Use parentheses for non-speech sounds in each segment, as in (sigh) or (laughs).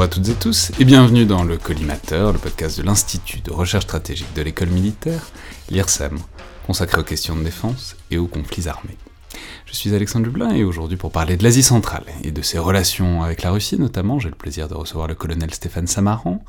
Bonjour à toutes et tous et bienvenue dans le Collimateur, le podcast de l'Institut de recherche stratégique de l'école militaire, l'IRSEM, consacré aux questions de défense et aux conflits armés. Je suis Alexandre Dublin et aujourd'hui pour parler de l'Asie centrale et de ses relations avec la Russie notamment, j'ai le plaisir de recevoir le colonel Stéphane Samaran,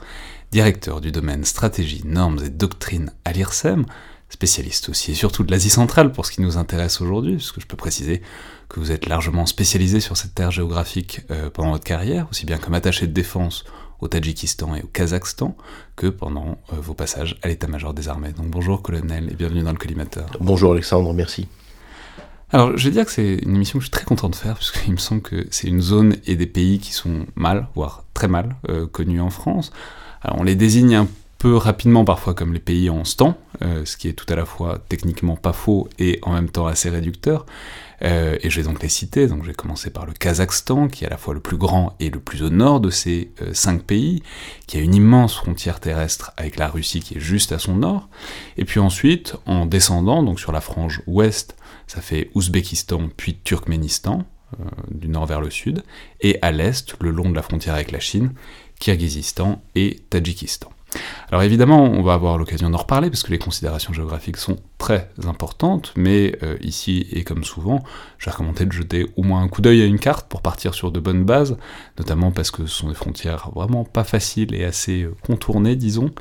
directeur du domaine stratégie, normes et doctrine à l'IRSEM, spécialiste aussi et surtout de l'Asie centrale pour ce qui nous intéresse aujourd'hui, puisque je peux préciser que vous êtes largement spécialisé sur cette terre géographique euh, pendant votre carrière, aussi bien comme attaché de défense au Tadjikistan et au Kazakhstan, que pendant euh, vos passages à l'état-major des armées. Donc bonjour colonel et bienvenue dans le collimateur. Bonjour Alexandre, merci. Alors je vais dire que c'est une émission que je suis très content de faire, parce qu'il me semble que c'est une zone et des pays qui sont mal, voire très mal, euh, connus en France. Alors on les désigne un rapidement parfois comme les pays en stan, ce qui est tout à la fois techniquement pas faux et en même temps assez réducteur. Euh, et je vais donc les citer. Donc, je vais commencer par le Kazakhstan, qui est à la fois le plus grand et le plus au nord de ces euh, cinq pays, qui a une immense frontière terrestre avec la Russie qui est juste à son nord. Et puis ensuite, en descendant, donc sur la frange ouest, ça fait Ouzbékistan puis Turkménistan, euh, du nord vers le sud, et à l'est, le long de la frontière avec la Chine, Kirghizistan et Tadjikistan. Alors évidemment, on va avoir l'occasion d'en reparler parce que les considérations géographiques sont très importantes, mais euh, ici et comme souvent, je vais de jeter au moins un coup d'œil à une carte pour partir sur de bonnes bases, notamment parce que ce sont des frontières vraiment pas faciles et assez euh, contournées, disons,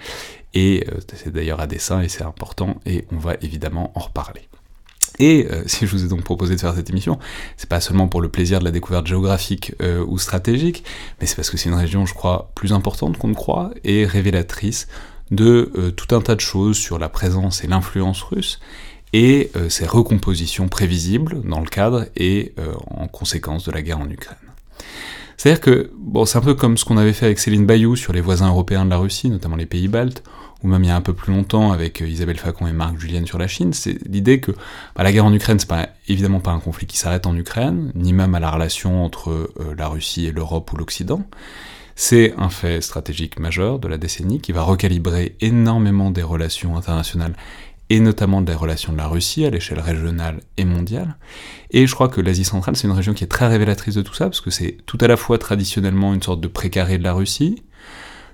et euh, c'est d'ailleurs à dessein et c'est important, et on va évidemment en reparler. Et euh, (laughs) si je vous ai donc proposé de faire cette émission, c'est pas seulement pour le plaisir de la découverte géographique euh, ou stratégique, mais c'est parce que c'est une région, je crois, plus importante qu'on ne croit et révélatrice de euh, tout un tas de choses sur la présence et l'influence russe et ses recompositions prévisibles dans le cadre et en conséquence de la guerre en Ukraine. C'est-à-dire que, c'est un peu comme ce qu'on avait fait avec Céline Bayou sur les voisins européens de la Russie, notamment les pays baltes, ou même il y a un peu plus longtemps avec euh, Isabelle Facon et Marc Julien sur la Chine, c'est l'idée que bah, la guerre en Ukraine, c'est pas, évidemment pas un conflit qui s'arrête en Ukraine, ni même à la relation entre euh, la Russie et l'Europe ou l'Occident. C'est un fait stratégique majeur de la décennie qui va recalibrer énormément des relations internationales et notamment des relations de la Russie à l'échelle régionale et mondiale. Et je crois que l'Asie centrale, c'est une région qui est très révélatrice de tout ça, parce que c'est tout à la fois traditionnellement une sorte de précaré de la Russie,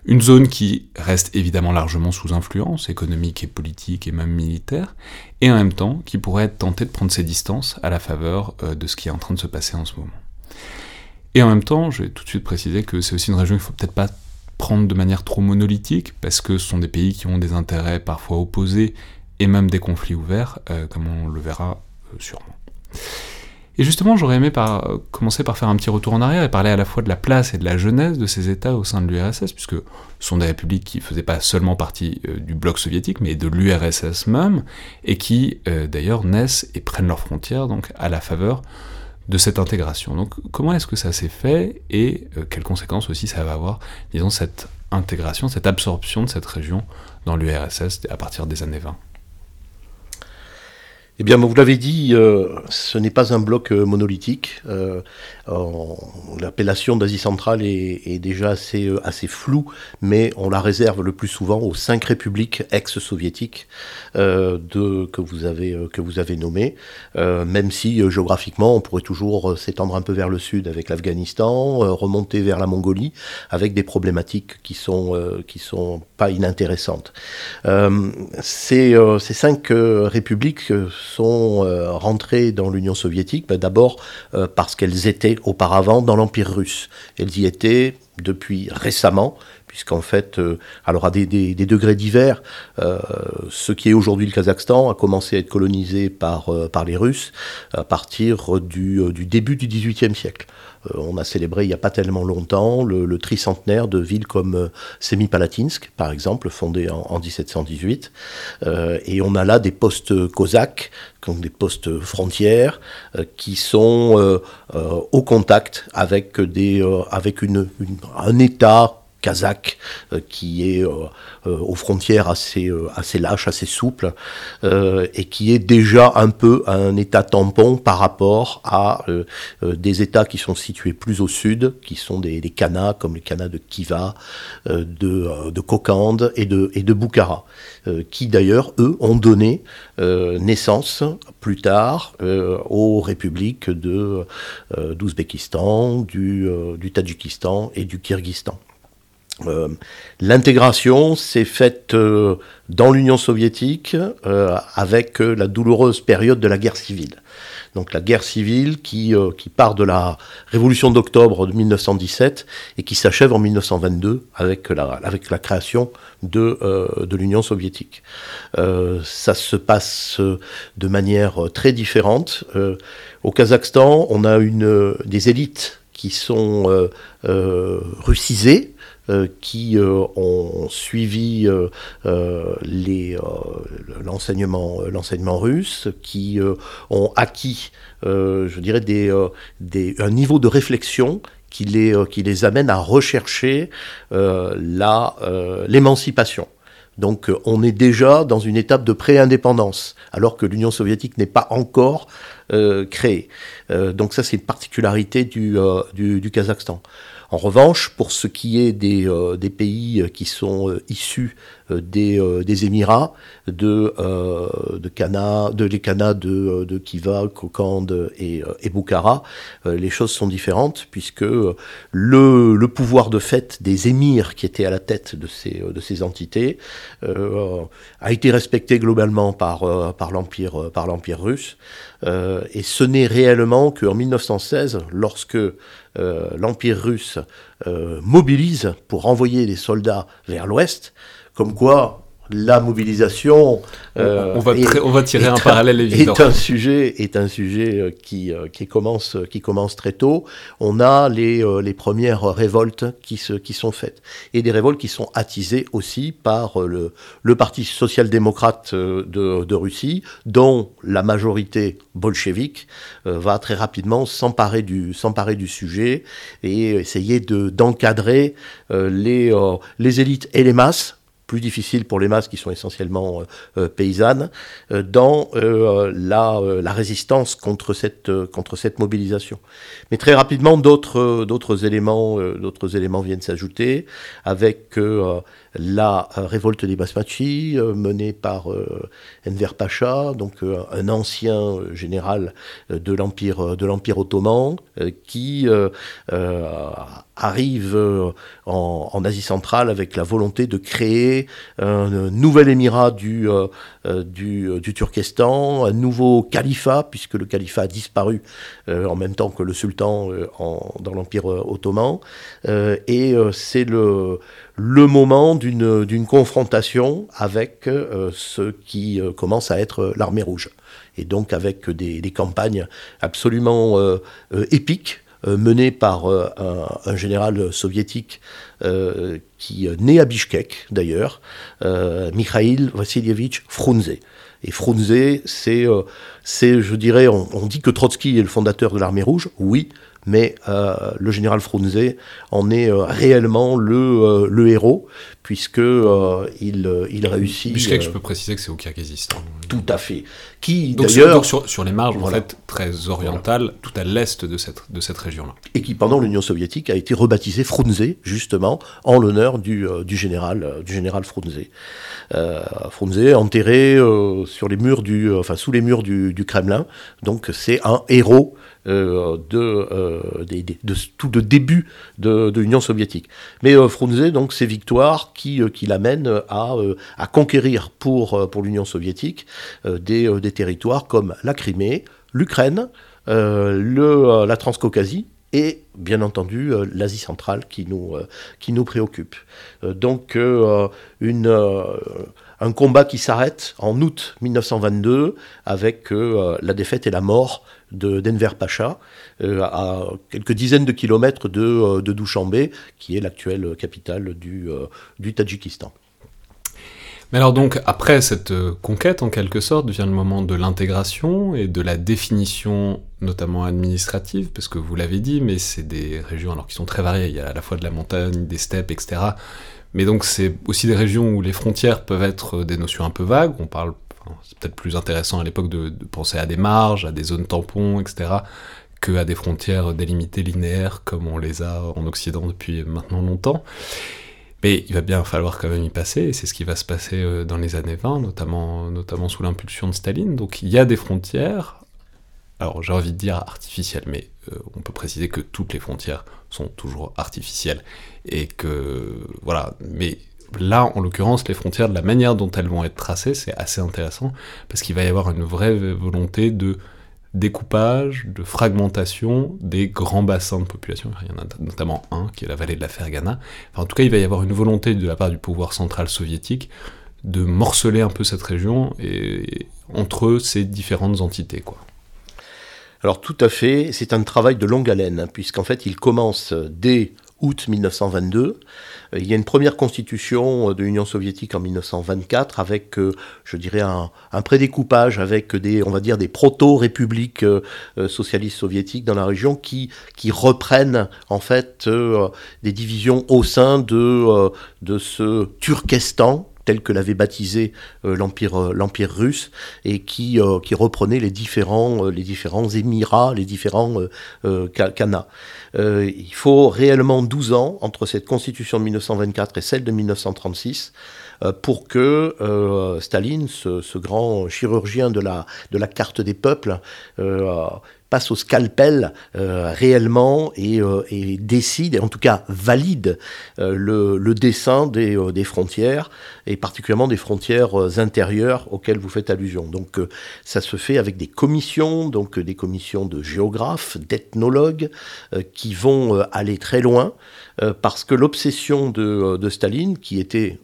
une zone qui reste évidemment largement sous influence économique et politique et même militaire, et en même temps qui pourrait être tentée de prendre ses distances à la faveur euh, de ce qui est en train de se passer en ce moment. Et en même temps, je vais tout de suite préciser que c'est aussi une région qu'il ne faut peut-être pas prendre de manière trop monolithique, parce que ce sont des pays qui ont des intérêts parfois opposés et même des conflits ouverts, euh, comme on le verra euh, sûrement. Et justement, j'aurais aimé par, commencer par faire un petit retour en arrière et parler à la fois de la place et de la jeunesse de ces États au sein de l'URSS, puisque ce sont des républiques qui ne faisaient pas seulement partie euh, du bloc soviétique, mais de l'URSS même, et qui euh, d'ailleurs naissent et prennent leurs frontières donc à la faveur de cette intégration. Donc comment est-ce que ça s'est fait et euh, quelles conséquences aussi ça va avoir, disons, cette intégration, cette absorption de cette région dans l'URSS à partir des années 20 eh bien, vous l'avez dit, euh, ce n'est pas un bloc euh, monolithique. Euh, l'appellation d'Asie centrale est, déjà assez, floue, mais on la réserve le plus souvent aux cinq républiques ex-soviétiques que, vous avez, nommées, même si géographiquement on pourrait toujours s'étendre un peu vers le sud avec l'Afghanistan, remonter vers la Mongolie, avec des problématiques qui sont, sont pas inintéressantes. ces cinq républiques sont euh, rentrées dans l'Union soviétique, ben, d'abord euh, parce qu'elles étaient auparavant dans l'Empire russe. Elles y étaient depuis récemment, puisqu'en fait, euh, alors à des, degrés divers, ce qui est aujourd'hui le Kazakhstan a commencé à être colonisé par, par les Russes à partir du, début du XVIIIe siècle. Euh, on a célébré il n'y a pas tellement longtemps le, tricentenaire de villes comme euh, Semipalatinsk, par exemple, fondée en, 1718. Euh, et on a là des postes cosaques, donc des postes frontières, qui sont au contact avec, un État kazakh euh, qui est euh, euh, aux frontières assez, assez lâches, assez souples, et qui est déjà un peu un état tampon par rapport à des états qui sont situés plus au sud, qui sont des, des comme les Kanas de Kiva, de, de Kokand et de, et de Bukhara, qui d'ailleurs, eux, ont donné naissance plus tard aux républiques d'Ouzbékistan, du, du Tadjikistan et du Kyrgyzstan. L'intégration s'est faite dans l'Union soviétique avec la douloureuse période de la guerre civile donc la guerre civile qui, euh, part de la révolution d'octobre de 1917 et qui s'achève en 1922 avec la, création de, euh, l'Union soviétique. Euh, ça se passe de manière très différente. au Kazakhstan, on a des élites qui sont russisées, euh, qui euh, ont suivi euh, l'enseignement l'enseignement russe, qui ont acquis, je dirais, des, des, un niveau de réflexion qui les, qui les amène à rechercher l'émancipation. Donc on est déjà dans une étape de pré-indépendance, alors que l'Union soviétique n'est pas encore créée. donc ça c'est une particularité du, du, du Kazakhstan. En revanche, pour ce qui est des, euh, pays qui sont euh, issus des, des, Émirats, de, de, Cana, de les Canas de, de Kiva, Kokand et, et Bukhara, les choses sont différentes puisque le, le, pouvoir de fait des émirs qui étaient à la tête de ces, de ces entités a été respecté globalement par, par l'Empire russe. et ce n'est réellement qu'en 1916, lorsque euh, l'Empire russe euh, mobilise pour envoyer des soldats vers l'ouest, comme quoi la mobilisation. Euh, on, va on, va tirer un, parallèle évident. Est un sujet, est un sujet euh, qui, euh, qui, commence, qui commence très tôt. On a les, les premières révoltes qui, se, qui sont faites. Et des révoltes qui sont attisées aussi par le, le Parti social-démocrate de, de, Russie, dont la majorité bolchevique va très rapidement s'emparer du, s'emparer du sujet et essayer de, d'encadrer les, les élites et les masses plus difficile pour les masses qui sont essentiellement euh, euh, paysannes, euh, dans la, la, résistance contre cette, contre cette mobilisation. Mais très rapidement, d'autres, éléments, d'autres éléments viennent s'ajouter, avec la révolte des Basmachi, menée par Enver Pacha, donc un ancien général de l'Empire, ottoman, qui arrive en, Asie centrale avec la volonté de créer un nouvel émirat du, euh, euh, Turkestan, un nouveau califat, puisque le califat a disparu euh, en même temps que le sultan dans l'Empire ottoman. et c'est le, le moment d'une confrontation avec ce qui commence à être l'armée rouge. Et donc avec des, campagnes absolument épiques euh, mené par euh, un, général soviétique euh, qui né à Bishkek d'ailleurs, Mikhail Vassilievich Frunze. Et Frunze, c'est, je dirais, on, dit que Trotsky est le fondateur de l'armée rouge, oui, mais euh, le général Frunze en est euh, réellement le, euh, le, héros, puisque il, il réussit. Bishkek, je peux préciser que c'est au Kyrgyzstan. Tout à fait. Qui donc, sur, sur, sur, les marges en fait très orientales, tout à l'est de cette, de cette région-là. Et qui pendant l'Union soviétique a été rebaptisé Frunze justement en l'honneur du, du général du général Frunze. Frunze enterré sur les murs du, enfin sous les murs du, du Kremlin. Donc c'est un héros euh, de, euh, de, tout de début de, l'Union soviétique. Mais euh, Frunze, donc, ses victoires qui, qui l'amènent à, à conquérir pour, l'Union soviétique des, territoires comme la Crimée, l'Ukraine, la Transcaucasie et bien entendu l'Asie centrale qui nous, préoccupe. donc un combat qui s'arrête en août 1922 avec la défaite et la mort d'Enver Pacha, euh, à quelques dizaines de kilomètres de, euh, de Douchambé, qui est l'actuelle capitale du, euh, du Tadjikistan. Mais alors donc, après cette conquête, en quelque sorte, vient le moment de l'intégration et de la définition, notamment administrative, parce que vous l'avez dit, mais c'est des régions alors qui sont très variées, il y a à la fois de la montagne, des steppes, etc. Mais donc c'est aussi des régions où les frontières peuvent être des notions un peu vagues, on parle c'est peut-être plus intéressant à l'époque de, penser à des marges, à des zones tampons, etc., que à des frontières délimitées linéaires comme on les a en Occident depuis maintenant longtemps. Mais il va bien falloir quand même y passer, et c'est ce qui va se passer euh, dans les années 20, notamment, notamment sous l'impulsion de Staline. Donc il y a des frontières, alors j'ai envie de dire artificielle, mais on peut préciser que toutes les frontières sont toujours artificielles et que voilà, mais là, en l'occurrence, les frontières, de la manière dont elles vont être tracées, c'est assez intéressant, parce qu'il va y avoir une vraie volonté de découpage, de fragmentation des grands bassins de population. Il y en a notamment un, qui est la vallée de la Fergana. en tout cas, il va y avoir une volonté de la part du pouvoir central soviétique de morceler un peu cette région et, entre ces différentes entités. Quoi. Alors tout à fait, c'est un travail de longue haleine, hein, puisqu'en fait il commence dès août 1922. Euh, il y a une première constitution euh, de l'Union soviétique en 1924 avec, euh, je dirais, un, prédécoupage avec des, on va dire, des proto-républiques socialistes soviétiques dans la région qui, qui reprennent en fait des divisions au sein de, de ce Turkestan tel que l'avait baptisé l'empire l'empire russe et qui qui reprenait les différents les différents émirats les différents euh, euh, il faut réellement 12 ans entre cette constitution de 1924 et celle de 1936 euh, pour que euh, Staline, ce, grand chirurgien de la, carte des peuples, passe au scalpel réellement et, décide, et en tout cas valide le, dessin des, frontières, et particulièrement des frontières intérieures auxquelles vous faites allusion. Donc ça se fait avec des commissions, donc des commissions de géographes, d'ethnologues, qui vont aller très loin, parce que l'obsession de Staline, qui était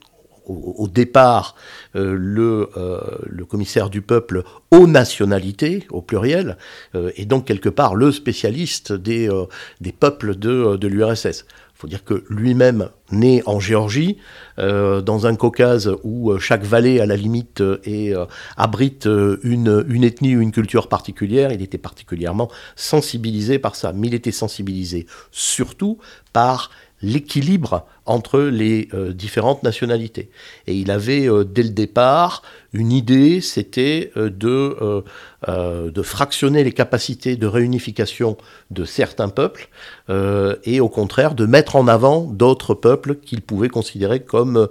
au, départ euh, le, euh, le, commissaire du peuple aux nationalités, au pluriel, euh, et donc quelque part le spécialiste des, des peuples de, de l'URSS. Il faut dire que lui-même, né en Géorgie, dans un Caucase où chaque vallée, à la limite, et, abrite une, une ethnie ou une culture particulière, il était particulièrement sensibilisé par ça. Mais il était sensibilisé surtout par l'équilibre entre les euh, différentes nationalités. Et il avait euh, dès le départ une idée, c'était euh, de, fractionner les capacités de réunification de certains peuples et au contraire de mettre en avant d'autres peuples qu'il pouvait considérer comme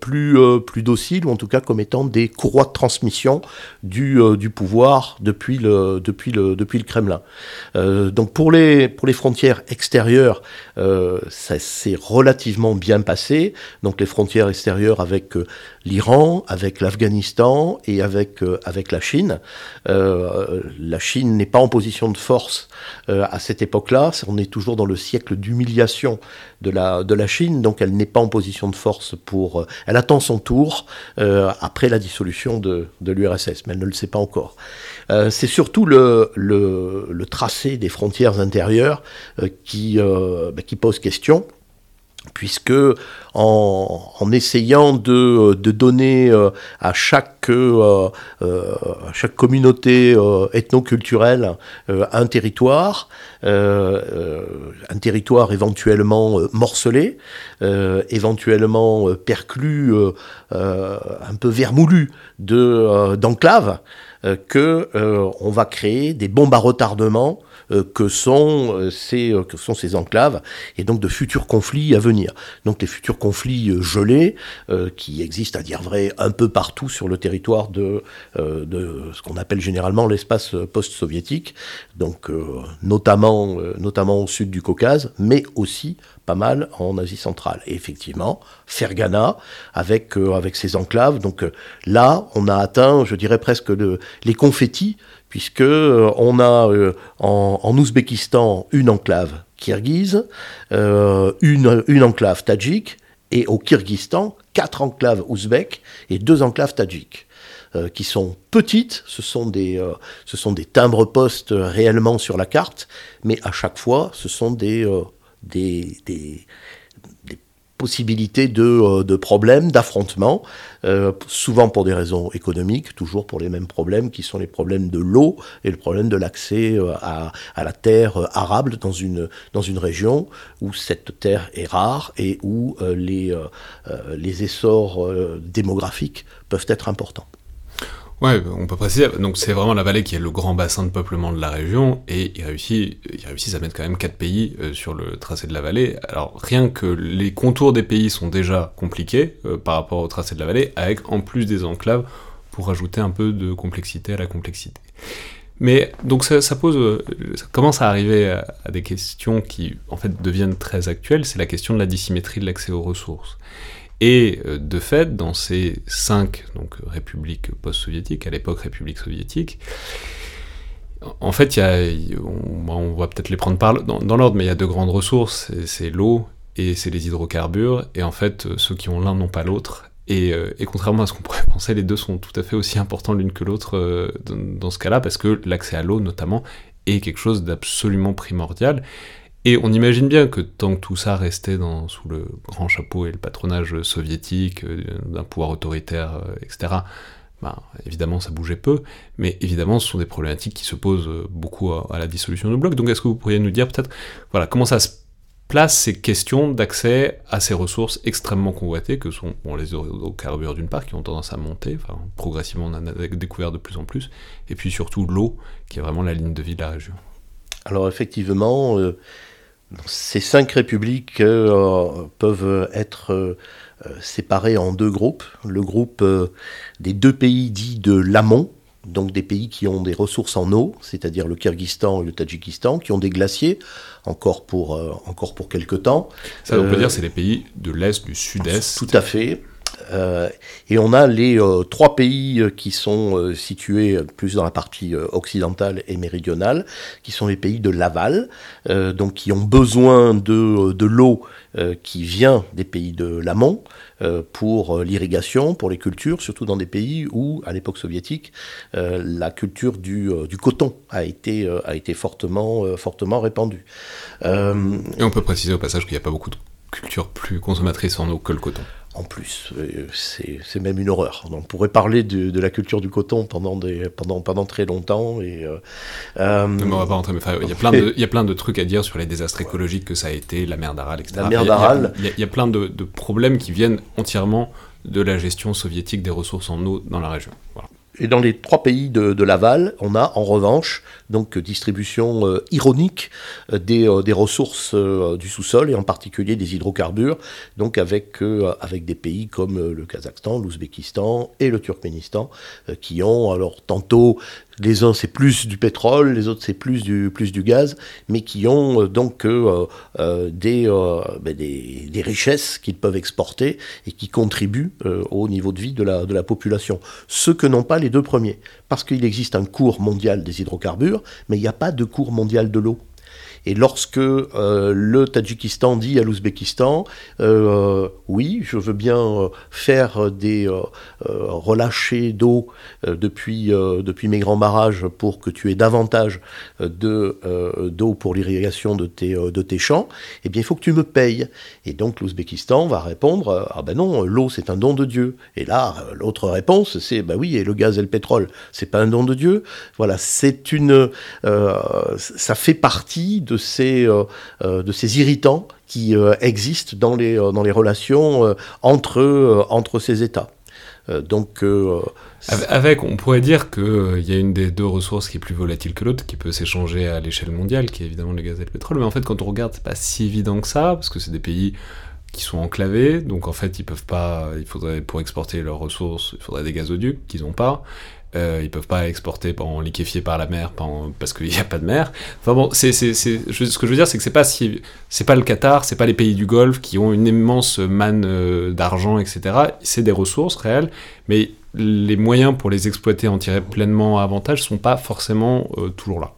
plus, dociles ou en tout cas comme étant des courroies de transmission du, pouvoir depuis le, Kremlin. donc pour les, frontières extérieures, c'est relativement bien passé. Donc les frontières extérieures avec euh, l'Iran, avec l'Afghanistan et avec, euh, avec la Chine. Euh, la Chine n'est pas en position de force à cette époque-là. On est toujours dans le siècle d'humiliation de la, de la Chine, donc elle n'est pas en position de force pour... elle attend son tour après la dissolution de, de l'URSS, mais elle ne le sait pas encore. c'est surtout le, le, le, tracé des frontières intérieures qui, bah, qui pose question puisque en, essayant de, donner euh, à chaque, euh, euh, chaque communauté ethnoculturelle un territoire, un territoire éventuellement morcelé, éventuellement perclus, un peu vermoulu d'enclaves, que on va créer des bombes à retardement euh, que, sont, euh, ces, euh, que sont ces enclaves et donc de futurs conflits à venir. Donc les futurs conflits gelés qui existent à dire vrai un peu partout sur le territoire de, de ce qu'on appelle généralement l'espace post-soviétique, donc notamment, notamment au sud du Caucase, mais aussi pas mal en Asie centrale. Et effectivement, Fergana, avec, avec ses enclaves, donc là, on a atteint, je dirais presque les confettis puisque euh, on a euh, en, Ouzbékistan une enclave kirghize, euh, une, une enclave tadjik, et au Kyrgyzstan, quatre enclaves ouzbèques et deux enclaves tadjiques. qui sont petites, ce sont des, des timbres-postes réellement sur la carte, mais à chaque fois, ce sont des, des, possibilité de, euh, de problèmes, d'affrontements, euh, souvent pour des raisons économiques, toujours pour les mêmes problèmes qui sont les problèmes de l'eau et le problème de l'accès euh, à, à, la terre arable dans une, dans une région où cette terre est rare et où les, les essors démographiques peuvent être importants. Ouais, on peut préciser. Donc c'est vraiment la vallée qui est le grand bassin de peuplement de la région, et ils réussissent, à mettre quand même quatre pays euh, sur le tracé de la vallée. Alors rien que les contours des pays sont déjà compliqués euh, par rapport au tracé de la vallée, avec en plus des enclaves pour ajouter un peu de complexité à la complexité. Mais donc ça, pose, ça commence à arriver à, des questions qui en fait deviennent très actuelles. C'est la question de la dissymétrie de l'accès aux ressources. Et de fait, dans ces cinq donc, républiques post-soviétiques, à l'époque république soviétique, en fait, y a, on, va peut-être les prendre par, dans, dans l'ordre, mais il y a deux grandes ressources, c'est l'eau et c'est les hydrocarbures, et en fait, ceux qui ont l'un n'ont pas l'autre, euh, et, contrairement à ce qu'on (laughs) pourrait penser, les deux sont tout à fait aussi importants l'une que l'autre euh, dans, ce cas-là, parce que l'accès à l'eau, notamment, est quelque chose d'absolument primordial. Et on imagine bien que tant que tout ça restait sous le grand chapeau et le patronage soviétique, euh, d'un pouvoir autoritaire, etc., bah, évidemment ça bougeait peu, mais évidemment ce sont des problématiques qui se posent beaucoup à, la dissolution du bloc. Donc est-ce que vous pourriez nous dire peut-être voilà, comment ça se place ces questions d'accès à ces ressources extrêmement convoitées, que sont les hydrocarbures d'une part, qui ont tendance à monter, progressivement on en a découvert de plus en plus, et puis surtout l'eau, qui est vraiment la ligne de vie de la région. Alors effectivement, euh, ces cinq républiques euh, peuvent être euh, séparées en deux groupes. Le groupe des deux pays dits de l'amont, donc des pays qui ont des ressources en eau, c'est-à-dire le Kyrgyzstan et le Tadjikistan, qui ont des glaciers, encore pour, euh, encore pour quelques temps. Ça, on peut euh, dire c'est les pays de l'Est, du Sud-Est. Tout à fait. Euh, et on a les trois pays qui sont situés plus dans la partie occidentale et méridionale, qui sont les pays de l'aval, donc qui ont besoin de, de l'eau qui vient des pays de l'amont, euh, pour euh, l'irrigation, pour les cultures, surtout dans des pays où, à l'époque soviétique, euh, la culture du, du, coton a été, a été fortement, fortement répandue. Et on peut préciser au passage qu'il n'y a pas beaucoup de cultures plus consommatrices en eau que le coton en plus. Euh, c'est même une horreur. On pourrait parler de, la culture du coton pendant, des, pendant, pendant très longtemps. Et, euh, euh on va pas rentrer, mais il, y a plein de, il y a plein de trucs à dire sur les désastres écologiques que ça a été, la mer d'Aral, etc. La mer d'Aral. Il, il, y a plein de, de, problèmes qui viennent entièrement de la gestion soviétique des ressources en eau dans la région. Voilà. Et dans les trois pays de, l'aval, on a en revanche donc distribution euh, ironique euh, des, euh, des, ressources du sous-sol et en particulier des hydrocarbures, donc avec, avec des pays comme le Kazakhstan, l'Ouzbékistan et le Turkménistan, qui ont alors tantôt les uns c'est plus du pétrole, les autres c'est plus du, plus du gaz, mais qui ont donc des, ben des, des, richesses qu'ils peuvent exporter et qui contribuent au niveau de vie de la, de la population. Ce que n'ont pas les deux premiers, parce qu'il existe un cours mondial des hydrocarbures, mais il n'y a pas de cours mondial de l'eau. Et lorsque euh, le Tadjikistan dit à l'Ouzbékistan, euh, oui, je veux bien faire des euh, relâchés d'eau depuis, depuis mes grands barrages pour que tu aies davantage d'eau pour l'irrigation de tes, de tes champs, eh bien il faut que tu me payes. Et donc l'Ouzbékistan va répondre, ah ben non, l'eau c'est un don de Dieu. Et là, l'autre réponse, c'est, bah oui, et le gaz et le pétrole, c'est pas un don de Dieu. Voilà, c'est une, ça fait partie de euh, euh, de ces irritants qui euh, existent dans les, dans les relations entre, entre ces États. donc, avec, on pourrait dire qu'il y a une des deux ressources qui est plus volatile que l'autre, qui peut s'échanger à l'échelle mondiale, qui est évidemment le gaz et le pétrole. Mais en fait, quand on regarde, c'est pas si évident que ça, parce que c'est des pays qui sont enclavés, donc en fait, ils peuvent pas, il faudrait, pour exporter leurs ressources, il faudrait des gazoducs qu'ils n'ont pas. Euh, ils peuvent pas exporter en liquéfié par la mer parce qu'il n'y a pas de mer. Enfin bon, ce que je veux dire, c'est que c'est pas pas le Qatar, c'est pas les pays du Golfe qui ont une immense manne euh, d'argent, etc. C'est des ressources réelles, mais les moyens pour les exploiter, en tirer pleinement avantage, sont pas forcément euh, toujours là.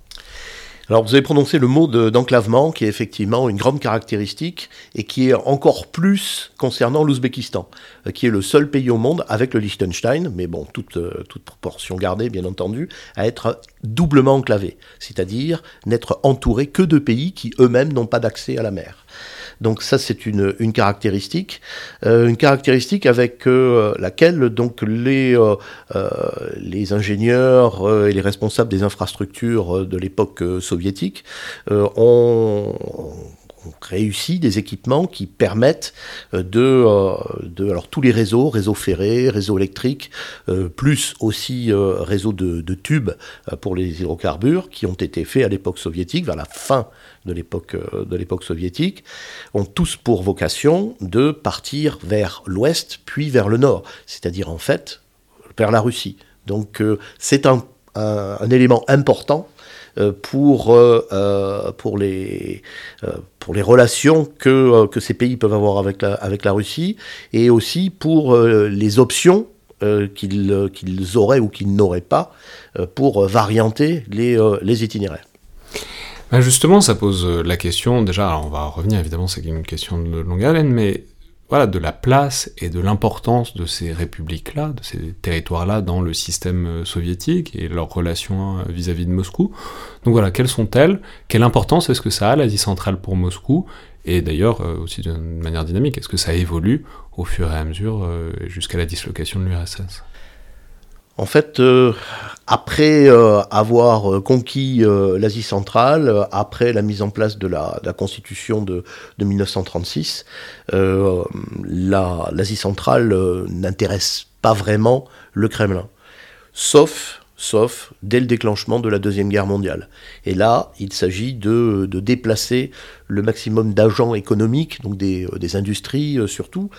Alors vous avez prononcé le mot d'enclavement qui est effectivement une grande caractéristique et qui est encore plus concernant l'Ouzbékistan, euh, qui est le seul pays au monde avec le Liechtenstein, mais bon, toute, euh, toute proportion gardée bien entendu, à être doublement enclavé, c'est-à-dire n'être entouré que de pays qui eux-mêmes n'ont pas d'accès à la mer. Donc ça, c'est une, caractéristique, euh, une caractéristique avec euh, laquelle donc les, euh, les ingénieurs et les responsables des infrastructures de l'époque soviétique ont réussi des équipements qui permettent de, de alors tous les réseaux, réseaux ferrés, réseaux électriques, plus aussi réseaux de, tubes pour les hydrocarbures qui ont été faits à l'époque soviétique vers la fin de l'époque euh, soviétique ont tous pour vocation de partir vers l'ouest puis vers le nord, c'est-à-dire en fait vers la Russie. Donc euh, c'est un, un, élément important pour, pour, les, pour les relations que, que ces pays peuvent avoir avec la, avec la Russie et aussi pour les options qu'ils qu'ils auraient ou qu'ils n'auraient pas pour varianter les, les itinéraires. Ben justement, ça pose la question, déjà, on va revenir évidemment, c'est une question de longue haleine, mais voilà, de la place et de l'importance de ces républiques-là, de ces territoires-là dans le système euh, soviétique et leurs relations euh, vis-à-vis de Moscou. Donc voilà, quelles sont-elles? Quelle importance est-ce que ça a, l'Asie centrale, pour Moscou? Et d'ailleurs, euh, aussi d'une manière dynamique, est-ce que ça évolue au fur et à mesure jusqu'à la dislocation de l'URSS? En fait, euh, après euh, avoir euh, conquis l'Asie centrale, après la mise en place de la, Constitution de, 1936, l'Asie centrale n'intéresse pas vraiment le Kremlin. Sauf sauf dès le déclenchement de la Deuxième Guerre mondiale. Et là, il s'agit de, déplacer le maximum d'agents économiques, donc des, euh, industries euh, surtout,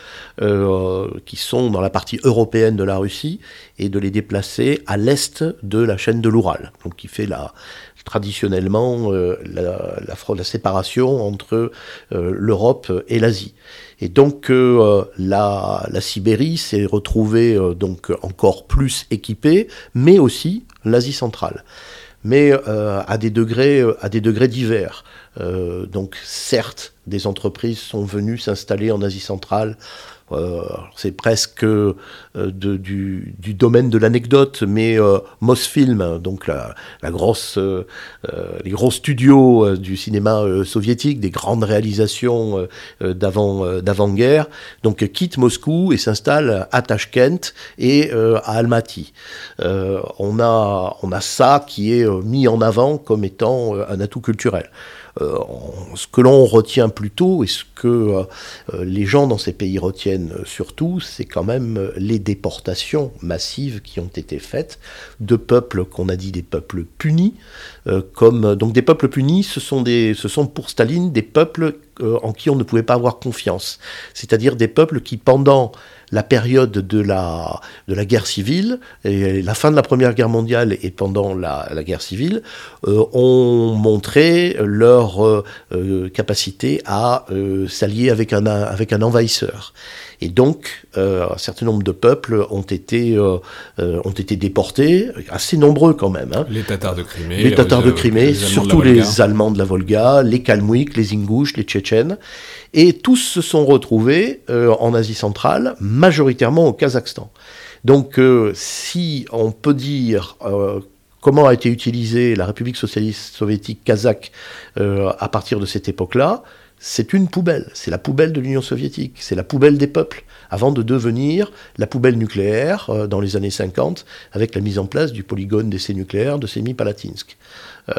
euh, qui sont dans la partie européenne de la Russie, et de les déplacer à l'est de la chaîne de l'Oural, qui fait traditionnellement la, la, séparation entre l'Europe et l'Asie. Et donc euh, la, Sibérie s'est retrouvée euh, donc encore plus équipée, mais aussi l'Asie centrale, mais euh, à des degrés à des degrés divers. donc certes, des entreprises sont venues s'installer en Asie centrale euh, c'est presque euh, du, domaine de l'anecdote, mais euh, Mosfilm, donc la, grosse, les gros studios du cinéma soviétique, des grandes réalisations d'avant, d'avant-guerre, donc quitte Moscou et s'installe à Tashkent et à Almaty. on, a, on a ça qui est mis en avant comme étant un atout culturel. Euh, ce que l'on retient plutôt et ce que euh, les gens dans ces pays retiennent surtout, c'est quand même les déportations massives qui ont été faites de peuples qu'on a dit des peuples punis, euh, comme donc des peuples punis, ce sont ce sont pour Staline des peuples en qui on ne pouvait pas avoir confiance, c'est-à-dire des peuples qui pendant la période de la, de la guerre civile, et la fin de la Première Guerre mondiale et pendant la, guerre civile, euh, ont montré leur euh, euh, capacité à s'allier avec un, avec un envahisseur. Et donc, un certain nombre de peuples ont été, ont été déportés, assez nombreux quand même. Hein. Les Tatars de Crimée. Les Tatars de Crimée, surtout les Allemands de la Volga, les Kalmouiks, les Ingouches, les Tchétchènes. Et tous se sont retrouvés euh, en Asie centrale, majoritairement au Kazakhstan. Donc euh, si on peut dire euh, comment a été utilisée la République socialiste soviétique kazakh à partir de cette époque-là, c'est une poubelle, c'est la poubelle de l'Union soviétique, c'est la poubelle des peuples, avant de devenir la poubelle nucléaire dans les années 50, avec la mise en place du polygone d'essai nucléaire de Semipalatinsk. Euh,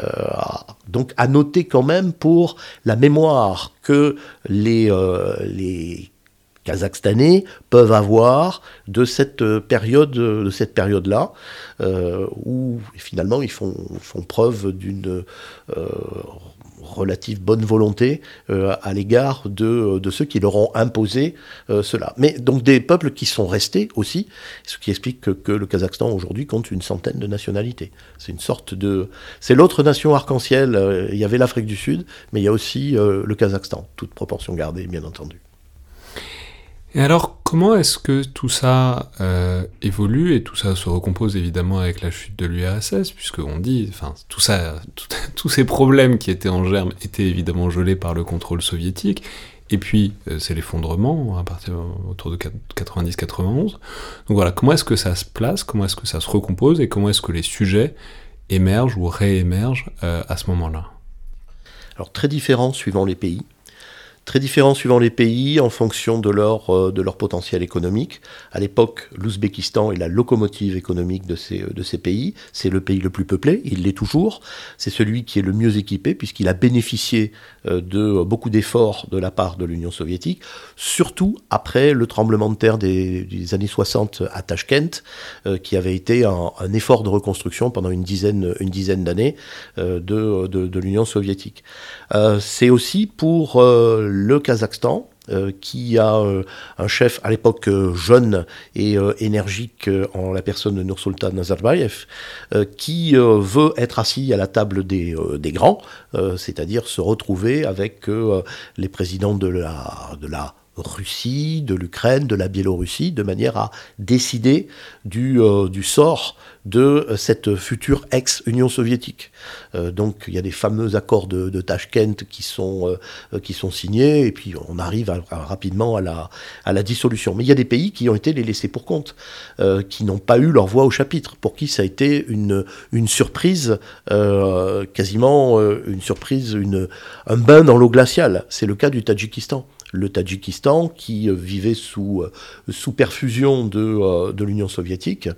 donc à noter quand même pour la mémoire que les, euh, les Kazakhstanais peuvent avoir de cette période, de cette période-là, euh, où finalement ils font preuve d'une relative bonne volonté euh, à l'égard de, de, ceux qui leur ont imposé euh, cela. Mais donc des peuples qui sont restés aussi, ce qui explique que, le Kazakhstan aujourd'hui compte une centaine de nationalités. C'est une sorte de... C'est l'autre nation arc-en-ciel. Euh, il y avait l'Afrique du Sud, mais il y a aussi le Kazakhstan, toute proportion gardée, bien entendu. Et alors, comment est-ce que tout ça euh, évolue et tout ça se recompose évidemment avec la chute de l'URSS, puisqu'on dit, enfin, tout ça, (laughs) tous ces problèmes qui étaient en germe étaient évidemment gelés par le contrôle soviétique, et puis euh, c'est l'effondrement à partir autour de 90-91. Donc voilà, comment est-ce que ça se place, comment est-ce que ça se recompose, et comment est-ce que les sujets émergent ou réémergent euh, à ce moment-là? Alors très différents suivant les pays très différents suivant les pays en fonction de leur, euh, de leur potentiel économique. À l'époque, l'Ouzbékistan est la locomotive économique de ces, de ces pays. C'est le pays le plus peuplé, il l'est toujours. C'est celui qui est le mieux équipé puisqu'il a bénéficié euh, de beaucoup d'efforts de la part de l'Union soviétique, surtout après le tremblement de terre des, années 60 à Tashkent, euh, qui avait été un, effort de reconstruction pendant une dizaine, une dizaine d'années de, de, de l'Union soviétique. C'est aussi pour le Kazakhstan, qui a un chef à l'époque jeune et énergique en la personne de Nursultan Nazarbayev, qui veut être assis à la table des, grands, c'est-à-dire se retrouver avec les présidents de la Russie, de l'Ukraine, de la Biélorussie, de manière à décider du, euh, sort de cette future ex-Union soviétique. Euh, donc il y a des fameux accords de, de Tashkent qui sont, euh, qui sont signés, et puis on arrive rapidement à la, à la dissolution. Mais il y a des pays qui ont été les laissés pour compte, qui n'ont pas eu leur voix au chapitre, pour qui ça a été une, une surprise, quasiment une surprise, un bain dans l'eau glaciale. C'est le cas du Tadjikistan le Tadjikistan, qui euh, vivait sous, euh, sous perfusion de, euh, l'Union soviétique,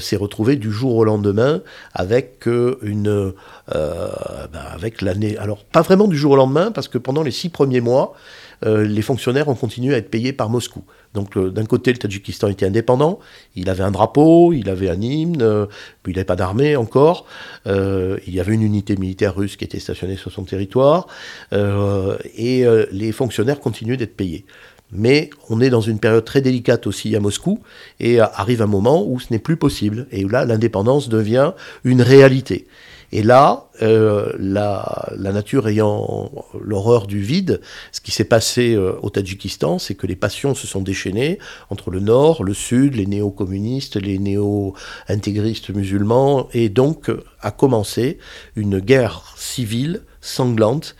s'est retrouvé du jour au lendemain avec une... Ben, avec l'année... Alors, pas vraiment du jour au lendemain, parce que pendant les six premiers mois, les fonctionnaires ont continué à être payés par Moscou. Donc d'un côté, le Tadjikistan était indépendant, il avait un drapeau, il avait un hymne, euh, il n'avait pas d'armée encore, euh, il y avait une unité militaire russe qui était stationnée sur son territoire, euh, et les fonctionnaires continuaient d'être payés. Mais on est dans une période très délicate aussi à Moscou, et arrive un moment où ce n'est plus possible, et là, l'indépendance devient une réalité. Et là, euh, la, nature ayant l'horreur du vide, ce qui s'est passé euh, au Tadjikistan, c'est que les passions se sont déchaînées entre le nord, le sud, les néo-communistes, les néo-intégristes musulmans, et donc a commencé une guerre civile sanglante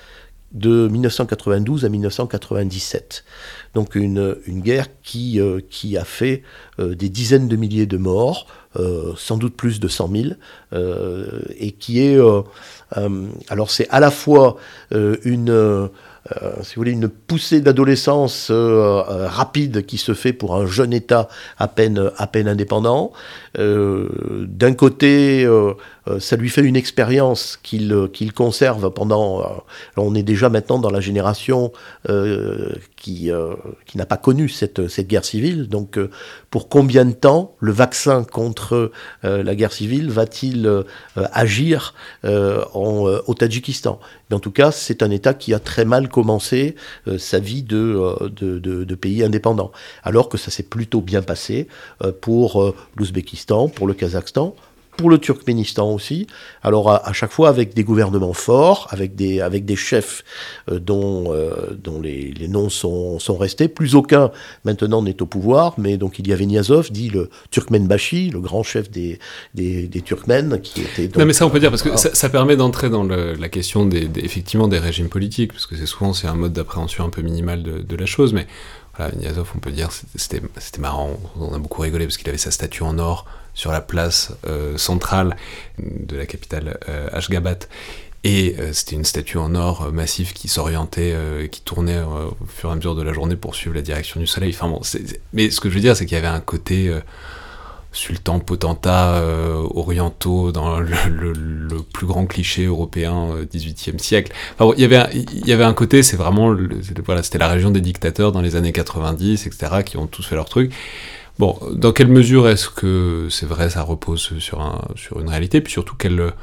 de 1992 à 1997. Donc une, guerre qui, euh, a fait euh, des dizaines de milliers de morts, euh, sans doute plus de 100 000, et qui est... alors c'est à la fois une... si vous voulez, une poussée d'adolescence rapide qui se fait pour un jeune État à peine, à peine indépendant. D'un côté, euh, ça lui fait une expérience qu'il euh, conserve pendant... Euh, on est déjà maintenant dans la génération qui, n'a pas connu cette, guerre civile. Donc pour combien de temps le vaccin contre la guerre civile va-t-il agir au Tadjikistan Mais en tout cas, c'est un État qui a très mal commencé sa vie de, pays indépendant. Alors que ça s'est plutôt bien passé pour l'Ouzbékistan, pour le Kazakhstan, pour le Turkménistan aussi. Alors à, chaque fois avec des gouvernements forts, avec des, avec des chefs euh, dont, euh, dont les, les, noms sont, sont restés. Plus aucun maintenant n'est au pouvoir, mais donc il y avait Niazov, dit le Turkmenbashi, le grand chef des, des, des Turkmènes, qui était... Donc, non mais ça on peut dire, parce que ça, ça, permet d'entrer dans le, la question des, effectivement des régimes politiques, parce que c'est souvent c'est un mode d'appréhension un peu minimal de, de la chose, mais voilà, on peut dire, c'était marrant, on a beaucoup rigolé parce qu'il avait sa statue en or sur la place euh, centrale de la capitale euh, Ashgabat. Et euh, c'était une statue en or massif qui s'orientait, qui tournait au fur et à mesure de la journée pour suivre la direction du soleil. Enfin bon, mais ce que je veux dire, c'est qu'il y avait un côté sultan potentat orientaux dans le, plus grand cliché européen 18e siècle. Il, y avait un, côté, c'est vraiment, voilà, c'était la région des dictateurs dans les années 90, etc., qui ont tous fait leur truc. Bon, dans quelle mesure est-ce que c'est vrai, ça repose sur, un, sur une réalité, puis surtout quelle,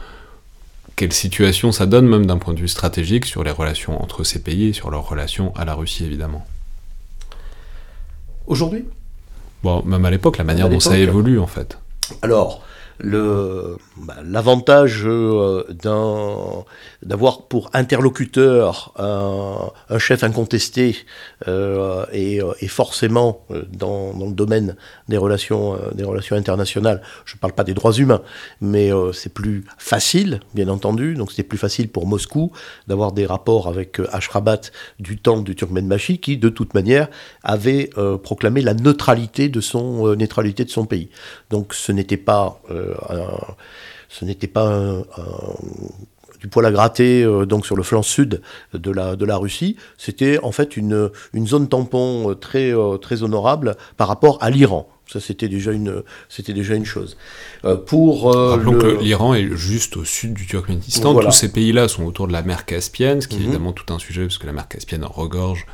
quelle situation ça donne, même d'un point de vue stratégique, sur les relations entre ces pays et sur leur relation à la Russie, évidemment? Aujourd'hui? Bon, même à l'époque, la manière dont ça évolue, en fait. Alors, l'avantage euh, d'avoir pour interlocuteur un, chef incontesté euh, et, euh, forcément dans, dans, le domaine des relations, des relations internationales, je ne parle pas des droits humains, mais c'est plus facile, bien entendu, donc c'était plus facile pour Moscou d'avoir des rapports avec Ashrabat du temps du Turkmenbashi qui, de toute manière, avait proclamé la neutralité de son, neutralité de son pays. Donc ce n'était pas ce n'était pas du poil à gratter euh, donc sur le flanc sud de la, de la Russie, c'était en fait une, une zone tampon euh, très, euh, très honorable par rapport à l'Iran. Ça, c'était déjà une, c'était déjà une chose. pour Rappelons que l'Iran est juste au sud du Turkménistan. Tous ces pays-là sont autour de la mer Caspienne, ce qui est mhm. évidemment tout un sujet parce que la mer Caspienne regorge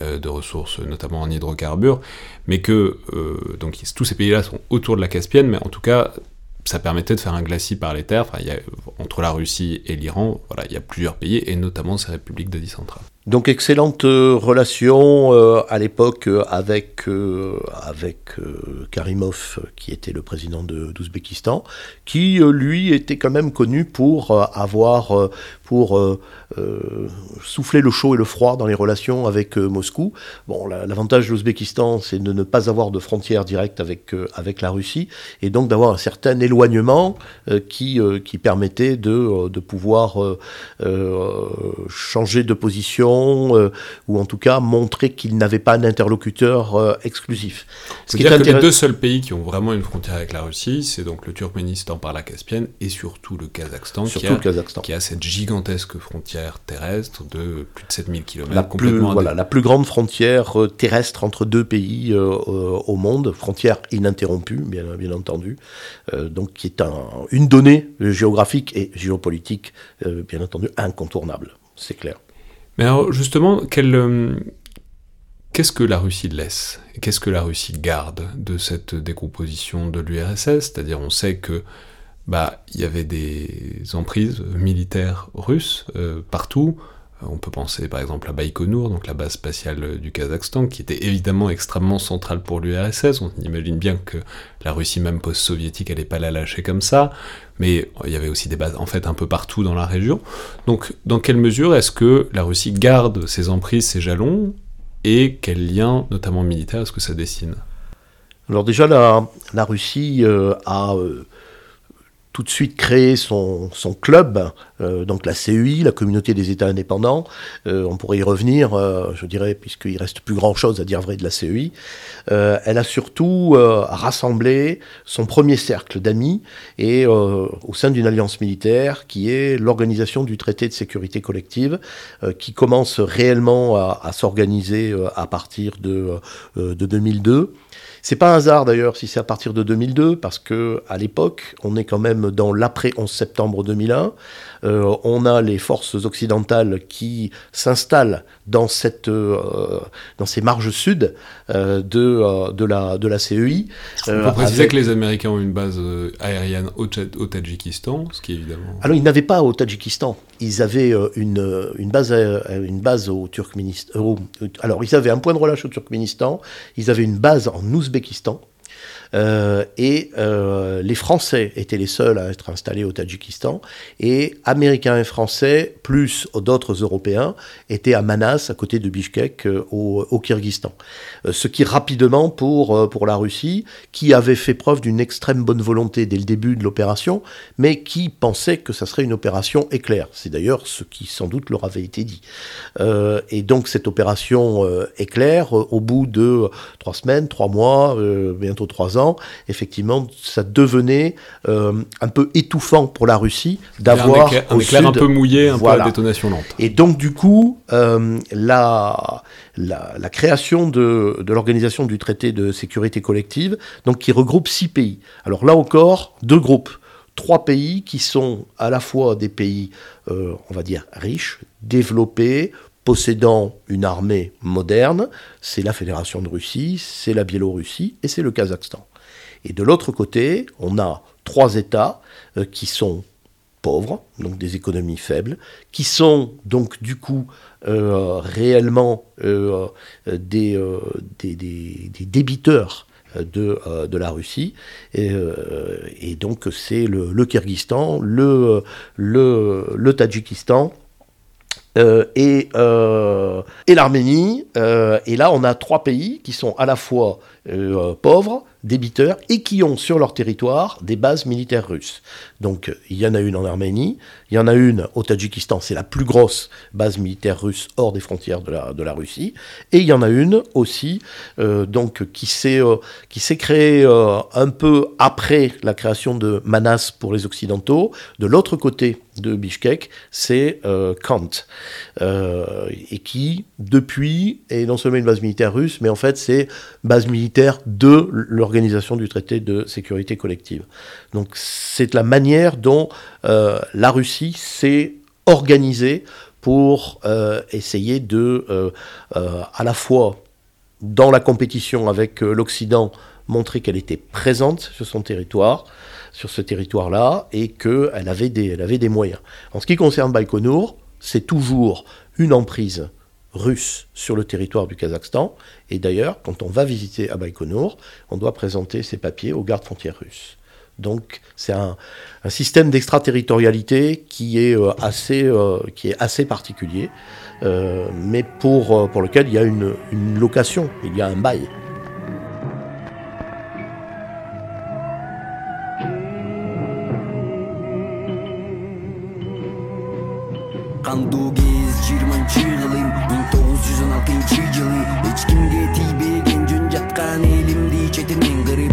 de ressources, notamment en hydrocarbures, mais que donc tous ces pays-là sont autour de la Caspienne, mais en tout cas ça permettait de faire un glacis par les terres. Enfin, il y a, entre la Russie et l'Iran, voilà, il y a plusieurs pays, et notamment ces républiques d'Asie centrale. Donc excellente euh, relation euh, à l'époque euh, avec, avec Karimov, qui était le président d'Ouzbékistan, qui lui était quand même connu pour avoir pour souffler le chaud et le froid dans les relations avec Moscou. Bon, l'avantage de l'Ouzbékistan, c'est de ne pas avoir de frontières directes avec, avec la Russie, et donc d'avoir un certain éloignement qui, qui permettait de, de pouvoir changer de position euh, ou en tout cas montrer qu'il n'avait pas un interlocuteur euh, exclusif. Ce qui dire que les deux seuls pays qui ont vraiment une frontière avec la Russie, c'est donc le Turkménistan par la Caspienne et surtout le Kazakhstan, qui, a, qui a cette gigantesque frontière terrestre de plus de 7000 km. La, plus, voilà, la plus grande frontière euh, terrestre entre deux pays au monde, frontière ininterrompue, bien, bien entendu, donc qui est un, une donnée géographique et géopolitique, bien entendu, incontournable, c'est clair. Mais alors justement, euh, qu'est-ce que la Russie laisse Qu'est-ce que la Russie garde de cette décomposition de l'URSS C'est-à-dire on sait que bah il y avait des emprises militaires russes euh, partout. Euh, on peut penser par exemple à Baïkonour, donc la base spatiale du Kazakhstan, qui était évidemment extrêmement centrale pour l'URSS. On imagine bien que la Russie même post-soviétique n'allait pas la lâcher comme ça, mais il y avait aussi des bases en fait un peu partout dans la région. Donc dans quelle mesure est-ce que la Russie garde ses emprises, ses jalons, et quel lien, notamment militaire, est-ce que ça dessine? Alors déjà, la, Russie euh, a... Euh, tout de suite créé son, club, euh, donc la CEI, la communauté des États indépendants. Euh, on pourrait y revenir, euh, je dirais, puisqu'il reste plus grand-chose à dire vrai de la CEI. elle a surtout rassemblé son premier cercle d'amis et au sein d'une alliance militaire qui est l'organisation du traité de sécurité collective, qui commence réellement à, à s'organiser à partir de, de 2002. C'est pas un hasard d'ailleurs si c'est à partir de 2002, parce que à l'époque, on est quand même dans l'après 11 septembre 2001. Euh, on a les forces occidentales qui s'installent dans, cette, euh, dans ces marges sud euh, de, de, la, de la CEI. On peut préciser que les Américains ont une base aérienne au, au, Tadjikistan, ce qui est évidemment... Alors ils n'avaient pas au Tadjikistan, ils avaient une, une, base, une base au Turkménistan. alors ils avaient un point de relâche au Turkménistan, ils avaient une base en Ouzbékistan, euh, et euh, les Français étaient les seuls à être installés au Tadjikistan. Et Américains et Français, plus d'autres Européens, étaient à Manas, à côté de Bishkek, euh, au, au, Kyrgyzstan. ce qui rapidement, pour, pour la Russie, qui avait fait preuve d'une extrême bonne volonté dès le début de l'opération, mais qui pensait que ça serait une opération éclair. C'est d'ailleurs ce qui sans doute leur avait été dit. et donc cette opération éclair, au bout de trois semaines, trois mois, bientôt trois ans, effectivement, ça devenait euh, un peu étouffant pour la Russie d'avoir un, éclair, un peu mouillé, un peu à détonation lente. Et donc, du coup, euh, la, la, création de, de l'organisation du traité de sécurité collective, donc qui regroupe six pays. Alors là encore, deux groupes trois pays qui sont à la fois des pays, euh, on va dire, riches, développés, possédant une armée moderne, c'est la Fédération de Russie, c'est la Biélorussie et c'est le Kazakhstan. Et de l'autre côté, on a trois États euh, qui sont pauvres, donc des économies faibles, qui sont donc du coup euh, réellement euh, des, débiteurs de, la Russie. Et, donc c'est le, Kyrgyzstan, le Tadjikistan euh, et, euh, et l'Arménie. Euh, et là, on a trois pays qui sont à la fois pauvres, débiteurs, et qui ont sur leur territoire des bases militaires russes. Donc il y en a une en Arménie, il y en a une au Tadjikistan, c'est la plus grosse base militaire russe hors des frontières de la, de la Russie, et il y en a une aussi donc, qui s'est créée un peu après la création de Manas pour les Occidentaux, de l'autre côté de Bishkek, c'est euh, Kant, euh, et qui, depuis, est non seulement une base militaire russe, mais en fait c'est base militaire de l'organisation du traité de sécurité collective. Donc c'est la manière dont euh, la Russie s'est organisée pour essayer de, à la fois dans la compétition avec l'Occident, montrer qu'elle était présente sur son territoire, sur ce territoire-là et qu'elle avait, des, elle avait des moyens. En ce qui concerne Baïkonour, c'est toujours une emprise russes sur le territoire du Kazakhstan. Et d'ailleurs, quand on va visiter à Baïkonour, on doit présenter ses papiers aux gardes frontières russes. Donc c'est un, système d'extraterritorialité qui, est euh, assez, euh, qui est assez particulier, euh, mais pour, pour lequel il y a une, une location, il y a un bail. кандуу кез жыйырманчы қылым миң тогуз жүз он алтыншы жылы кимге тийбеген жөн жаткан элимди шетінен кіріп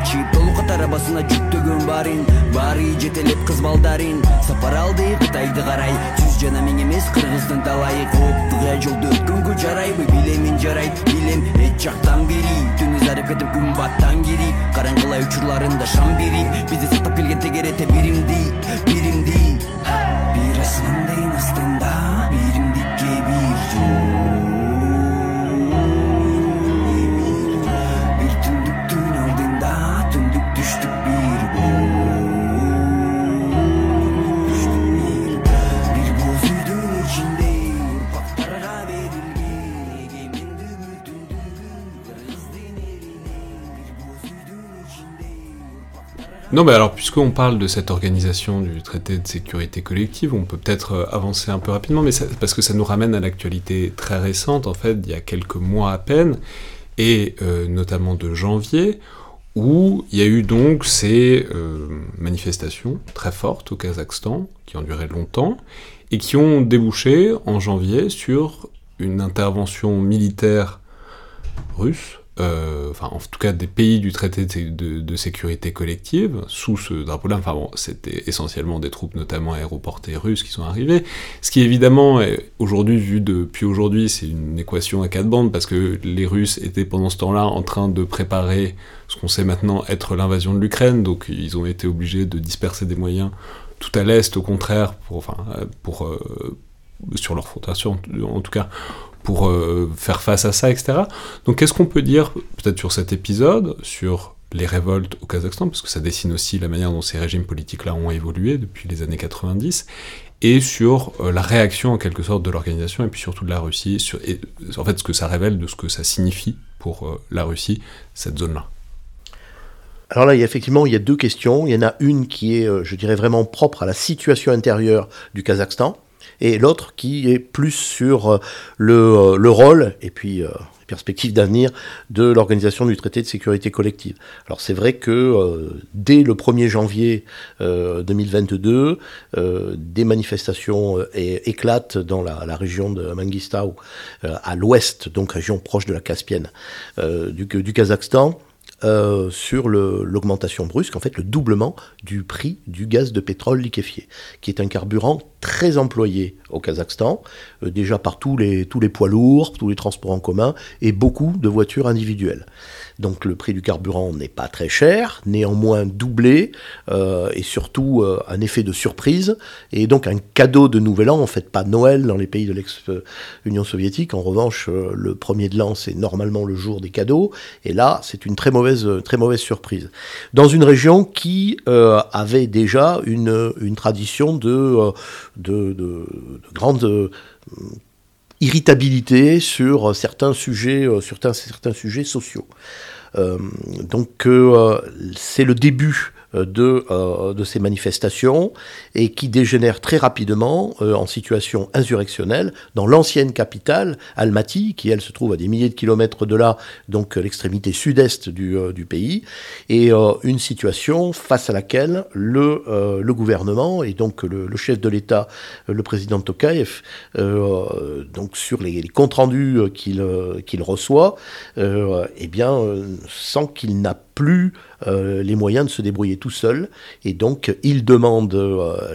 өлүмдөн качып толука тарабасына жүктөгөн барын баары жетелеп кыз балдарын сапар алды кытайды карай жүз жана миң эмес кыргыздын талайы. Кооптуга жолду өткөнгө жарайбы билемин жарайт билем. Эч жактан бери. Түнү зарып кетип күн баттан кирип караңгылай учурларында шам берип бизди сактап келген тегерете биримди биримди бир асмандын Non, mais alors, puisqu'on parle de cette organisation du traité de sécurité collective, on peut peut-être euh, avancer un peu rapidement, mais parce que ça nous ramène à l'actualité très récente, en fait, il y a quelques mois à peine, et euh, notamment de janvier, où il y a eu donc ces euh, manifestations très fortes au Kazakhstan, qui ont duré longtemps, et qui ont débouché en janvier sur une intervention militaire russe, euh, enfin en tout cas des pays du traité de, sécurité collective, sous ce drapeau-là, enfin bon, c'était essentiellement des troupes notamment aéroportées russes qui sont arrivées, ce qui évidemment, aujourd'hui, vu depuis aujourd'hui, c'est une équation à quatre bandes, parce que les Russes étaient pendant ce temps-là en train de préparer ce qu'on sait maintenant être l'invasion de l'Ukraine, donc ils ont été obligés de disperser des moyens tout à l'est, au contraire, pour, enfin, pour, euh, sur leur fondation, en tout cas, pour euh, faire face à ça, etc. Donc qu'est-ce qu'on peut dire peut-être sur cet épisode, sur les révoltes au Kazakhstan, parce que ça dessine aussi la manière dont ces régimes politiques-là ont évolué depuis les années 90, et sur euh, la réaction en quelque sorte de l'organisation, et puis surtout de la Russie, et, en fait ce que ça révèle de ce que ça signifie pour euh, la Russie, cette zone-là. Alors là, effectivement, il y a deux questions. Il y en a une qui est, je dirais, vraiment propre à la situation intérieure du Kazakhstan, et l'autre qui est plus sur euh, le, euh, le rôle et puis euh, les perspectives d'avenir de l'Organisation du traité de sécurité collective. Alors c'est vrai que euh, dès le 1er janvier euh, 2022, euh, des manifestations éclatent dans la, région de Mangistau, à l'ouest, donc région proche de la Caspienne du Kazakhstan. Euh, sur l'augmentation brusque, en fait le doublement du prix du gaz de pétrole liquéfié, qui est un carburant très employé au Kazakhstan, euh, déjà par tous les, tous les poids lourds, tous les transports en commun et beaucoup de voitures individuelles. Donc le prix du carburant n'est pas très cher, néanmoins doublé, euh, et surtout euh, un effet de surprise, et donc un cadeau de Nouvel An, en fait pas Noël dans les pays de l'ex-Union soviétique, en revanche euh, le premier de l'an c'est normalement le jour des cadeaux, et là c'est une très mauvaise, très mauvaise surprise. Dans une région qui avait déjà une, tradition de, de, de, de grande irritabilité sur certains sujets, euh, sur certains, sujets sociaux. Euh, donc euh, c'est le début euh, euh, de ces manifestations et qui dégénèrent très rapidement euh, en situation insurrectionnelle dans l'ancienne capitale, Almaty, qui elle se trouve à des milliers de kilomètres de là, donc euh, l'extrémité sud-est du, euh, du pays, et une situation face à laquelle le, le gouvernement et donc le, chef de l'État, le président Tokayev, donc sur les, comptes rendus qu'il reçoit, eh bien, sent qu'il n'a plus les moyens de se débrouiller tout seul, et donc il demande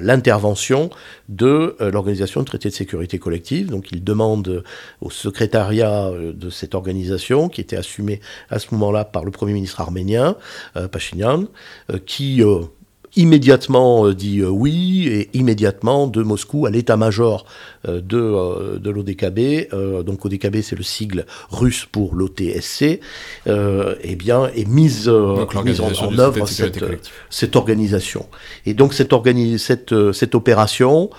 l'intervention de euh, l'organisation de traité de sécurité collective. Donc il demande euh, au secrétariat euh, de cette organisation, qui était assumé à ce moment-là par le premier ministre arménien, euh, Pachinian, euh, qui euh, immédiatement dit oui et immédiatement de Moscou à l'état-major de, de l'ODKB, donc ODKB c'est le sigle russe pour l'OTSC, eh bien est mise, mise en, œuvre cette, cette, organisation. Et donc cette, cette, cette opération,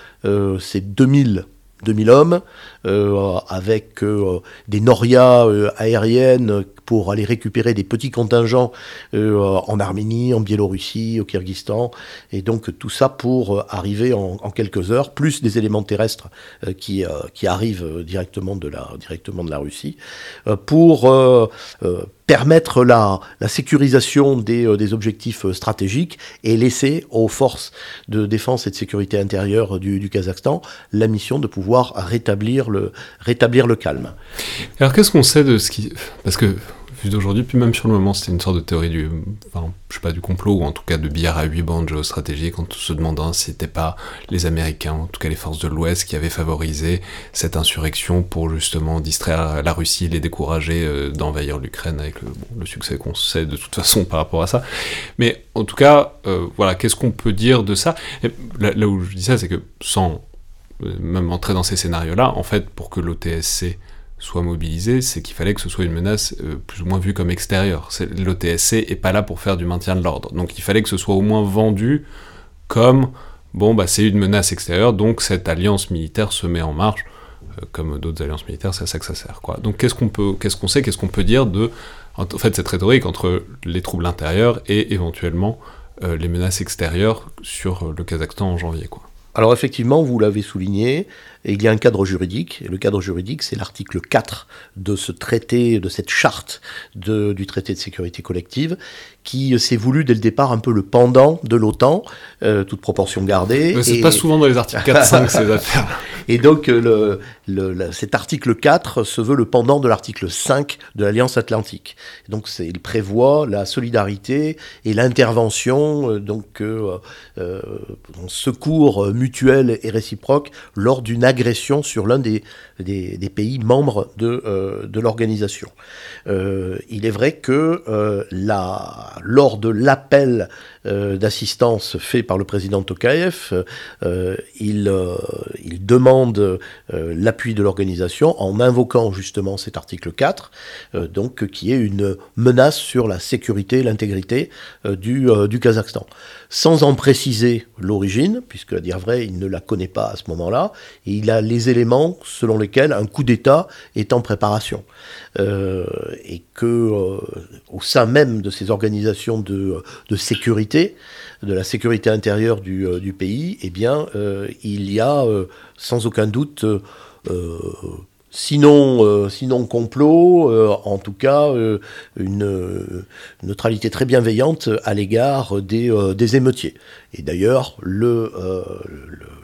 c'est 2000 2000 hommes, euh, avec euh, des norias euh, aériennes pour aller récupérer des petits contingents en Arménie, en Biélorussie, au Kyrgyzstan, et donc tout ça pour arriver en, quelques heures, plus des éléments terrestres qui, qui arrivent directement de la, directement de la Russie, pour permettre la, la sécurisation des, des, objectifs stratégiques et laisser aux forces de défense et de sécurité intérieure du, du Kazakhstan la mission de pouvoir rétablir le rétablir le calme. Alors qu'est-ce qu'on sait de ce qui... Parce que vu d'aujourd'hui, puis même sur le moment, c'était une sorte de théorie du, enfin, je sais pas, du complot, ou en tout cas de billard à huit bandes géostratégiques, en se demandant si c'était pas les Américains, en tout cas les forces de l'Ouest, qui avaient favorisé cette insurrection pour justement distraire la Russie, les décourager euh, d'envahir l'Ukraine avec le, succès qu'on sait de toute façon par rapport à ça. Mais en tout cas, euh, voilà, qu'est-ce qu'on peut dire de ça? Là, là, où je dis ça, c'est que sans euh, même entrer dans ces scénarios-là, en fait, pour que l'OTSC soit mobilisé, c'est qu'il fallait que ce soit une menace euh, plus ou moins vue comme extérieure. L'OTSC est pas là pour faire du maintien de l'ordre. Donc il fallait que ce soit au moins vendu comme bon bah c'est une menace extérieure, donc cette alliance militaire se met en marche, euh, comme d'autres alliances militaires, c'est à ça que ça sert. Quoi. Donc qu'est-ce qu'on sait, qu'est-ce qu'on peut dire de en fait cette rhétorique entre les troubles intérieurs et éventuellement les menaces extérieures sur le Kazakhstan en janvier. Alors effectivement, vous l'avez souligné, il y a un cadre juridique, et le cadre juridique, c'est l'article 4 de ce traité, de cette charte du traité de sécurité collective, qui s'est voulu dès le départ un peu le pendant de l'OTAN, euh, toute proportion gardée. c'est pas souvent dans les articles 4-5 ces (laughs) affaires. Et donc euh, cet article 4 se veut le pendant de l'article 5 de l'Alliance Atlantique. donc il prévoit la solidarité et l'intervention, euh, donc euh, secours mutuel et réciproque lors d'une agression sur l'un des, pays membres de, l'organisation. il est vrai que lors de l'appel euh, d'assistance fait par le président Tokayev, euh, il, euh, il, demande l'appui de l'organisation en invoquant justement cet article 4, donc qui est une menace sur la sécurité et l'intégrité du, Kazakhstan sans en préciser l'origine, puisque à dire vrai, il ne la connaît pas à ce moment-là, il a les éléments selon lesquels un coup d'État est en préparation. Et que au sein même de ces organisations de, sécurité, de la sécurité intérieure du, euh, pays, eh bien, il y a sans aucun doute sinon, euh, complot, euh, en tout cas euh, une, neutralité très bienveillante à l'égard des, des, émeutiers. Et d'ailleurs, le,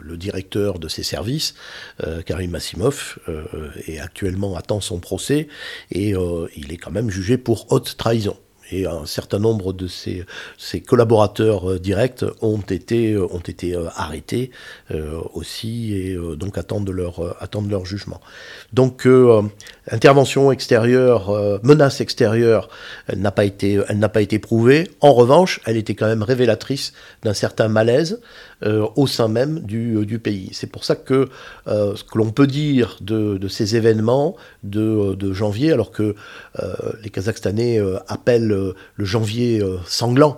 le, directeur de ces services, Karim Massimov, est actuellement attend son procès et il est quand même jugé pour haute trahison et un certain nombre de ses, collaborateurs euh, directs ont été, euh, ont été euh, arrêtés aussi et donc attendent leur, attendent leur jugement. Donc intervention extérieure, menace extérieure, elle n'a pas elle n'a pas été prouvée. En revanche, elle était quand même révélatrice d'un certain malaise au sein même du, du pays. C'est pour ça que ce que l'on peut dire de, de ces événements de, de, janvier, alors que les Kazakhstanais appellent le, janvier euh, sanglant.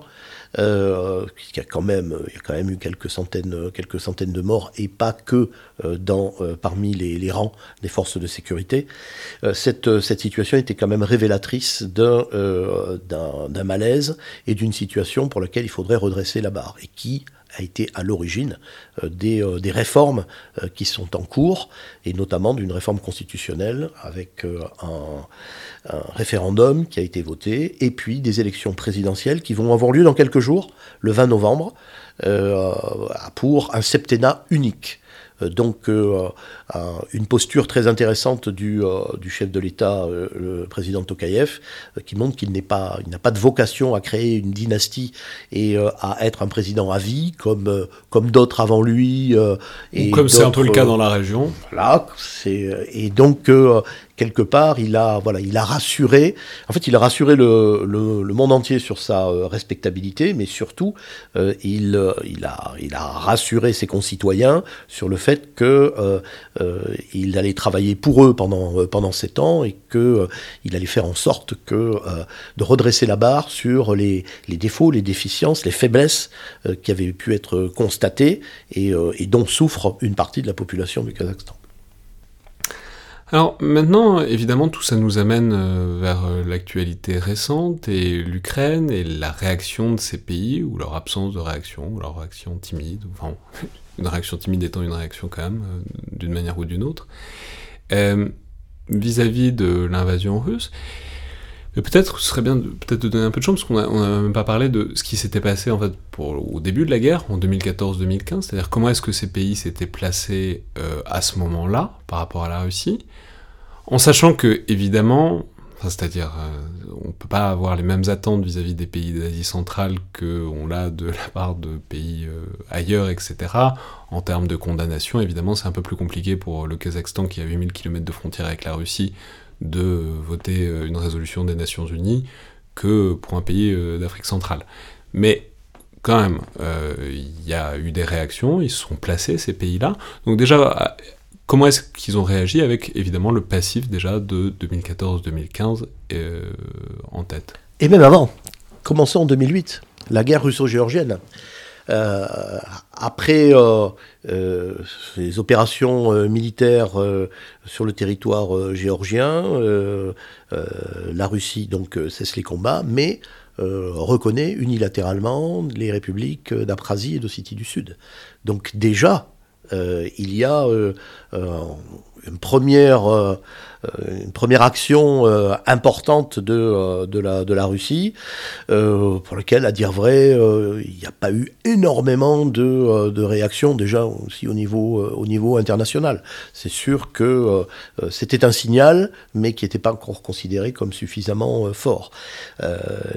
Euh, y a quand même, il y a quand même eu quelques centaines, quelques centaines de morts, et pas que euh, dans, parmi les, rangs des forces de sécurité. cette, cette situation était quand même révélatrice d'un d'un malaise et d'une situation pour laquelle il faudrait redresser la barre, et qui a été à l'origine euh, des, euh, des, réformes euh, qui sont en cours, et notamment d'une réforme constitutionnelle avec un, référendum qui a été voté, et puis des élections présidentielles qui vont avoir lieu dans quelques jours, le 20 novembre, pour un septennat unique. Donc une posture très intéressante du, euh, du chef de l'État, le président Tokayev, qui montre qu'il n'est pas, il n'a pas de vocation à créer une dynastie et à être un président à vie comme comme d'autres avant lui. et comme c'est un peu le cas dans la région. Voilà, c'est et donc quelque part, il a, voilà, il a rassuré, en fait, il a rassuré le, le, monde entier sur sa euh, respectabilité, mais surtout, euh, il, euh, il, a, il a rassuré ses concitoyens sur le fait que il allait travailler pour eux pendant, pendant sept ans et que il allait faire en sorte que de redresser la barre sur les, les défauts, les déficiences, les faiblesses qui avaient pu être constatées et, dont souffre une partie de la population du Kazakhstan. Alors maintenant, évidemment, tout ça nous amène euh, vers euh, l'actualité récente et l'Ukraine et la réaction de ces pays, ou leur absence de réaction, ou leur réaction timide, enfin, une réaction timide étant une réaction quand même, euh, d'une manière ou d'une autre, vis-à-vis de l'invasion russe. Mais peut-être ce serait bien peut-être de donner un peu de chance, parce qu'on n'a même pas parlé de ce qui s'était passé en fait pour, au début de la guerre, en 2014-2015, c'est-à-dire comment est-ce que ces pays s'étaient placés à ce moment-là par rapport à la Russie, en sachant que, évidemment, c'est-à-dire, euh, on ne peut pas avoir les mêmes attentes vis-à-vis des pays d'Asie centrale qu'on l'a de la part de pays euh, ailleurs, etc. En termes de condamnation, évidemment, c'est un peu plus compliqué pour le Kazakhstan qui a 8000 km de frontière avec la Russie de voter euh, une résolution des Nations Unies que pour un pays d'Afrique centrale. Mais quand même, il y a eu des réactions, ils se sont placés, ces pays-là. Donc déjà, Comment est-ce qu'ils ont réagi avec évidemment le passif déjà de 2014-2015 euh, en tête? Et même avant, commençons en 2008, la guerre russo-géorgienne. Euh, après euh, les opérations militaires sur le territoire géorgien, la Russie donc cesse les combats, mais reconnaît unilatéralement les républiques d'Abkhazie et d'Ossétie du Sud. Donc déjà, il y a euh, euh, une première euh, une première action euh, importante de, euh, de, la, de la Russie, pour laquelle, à dire vrai, il n'y a pas eu énormément de, de réactions déjà aussi au niveau, au niveau international. C'est sûr que c'était un signal, mais qui n'était pas encore considéré comme suffisamment fort.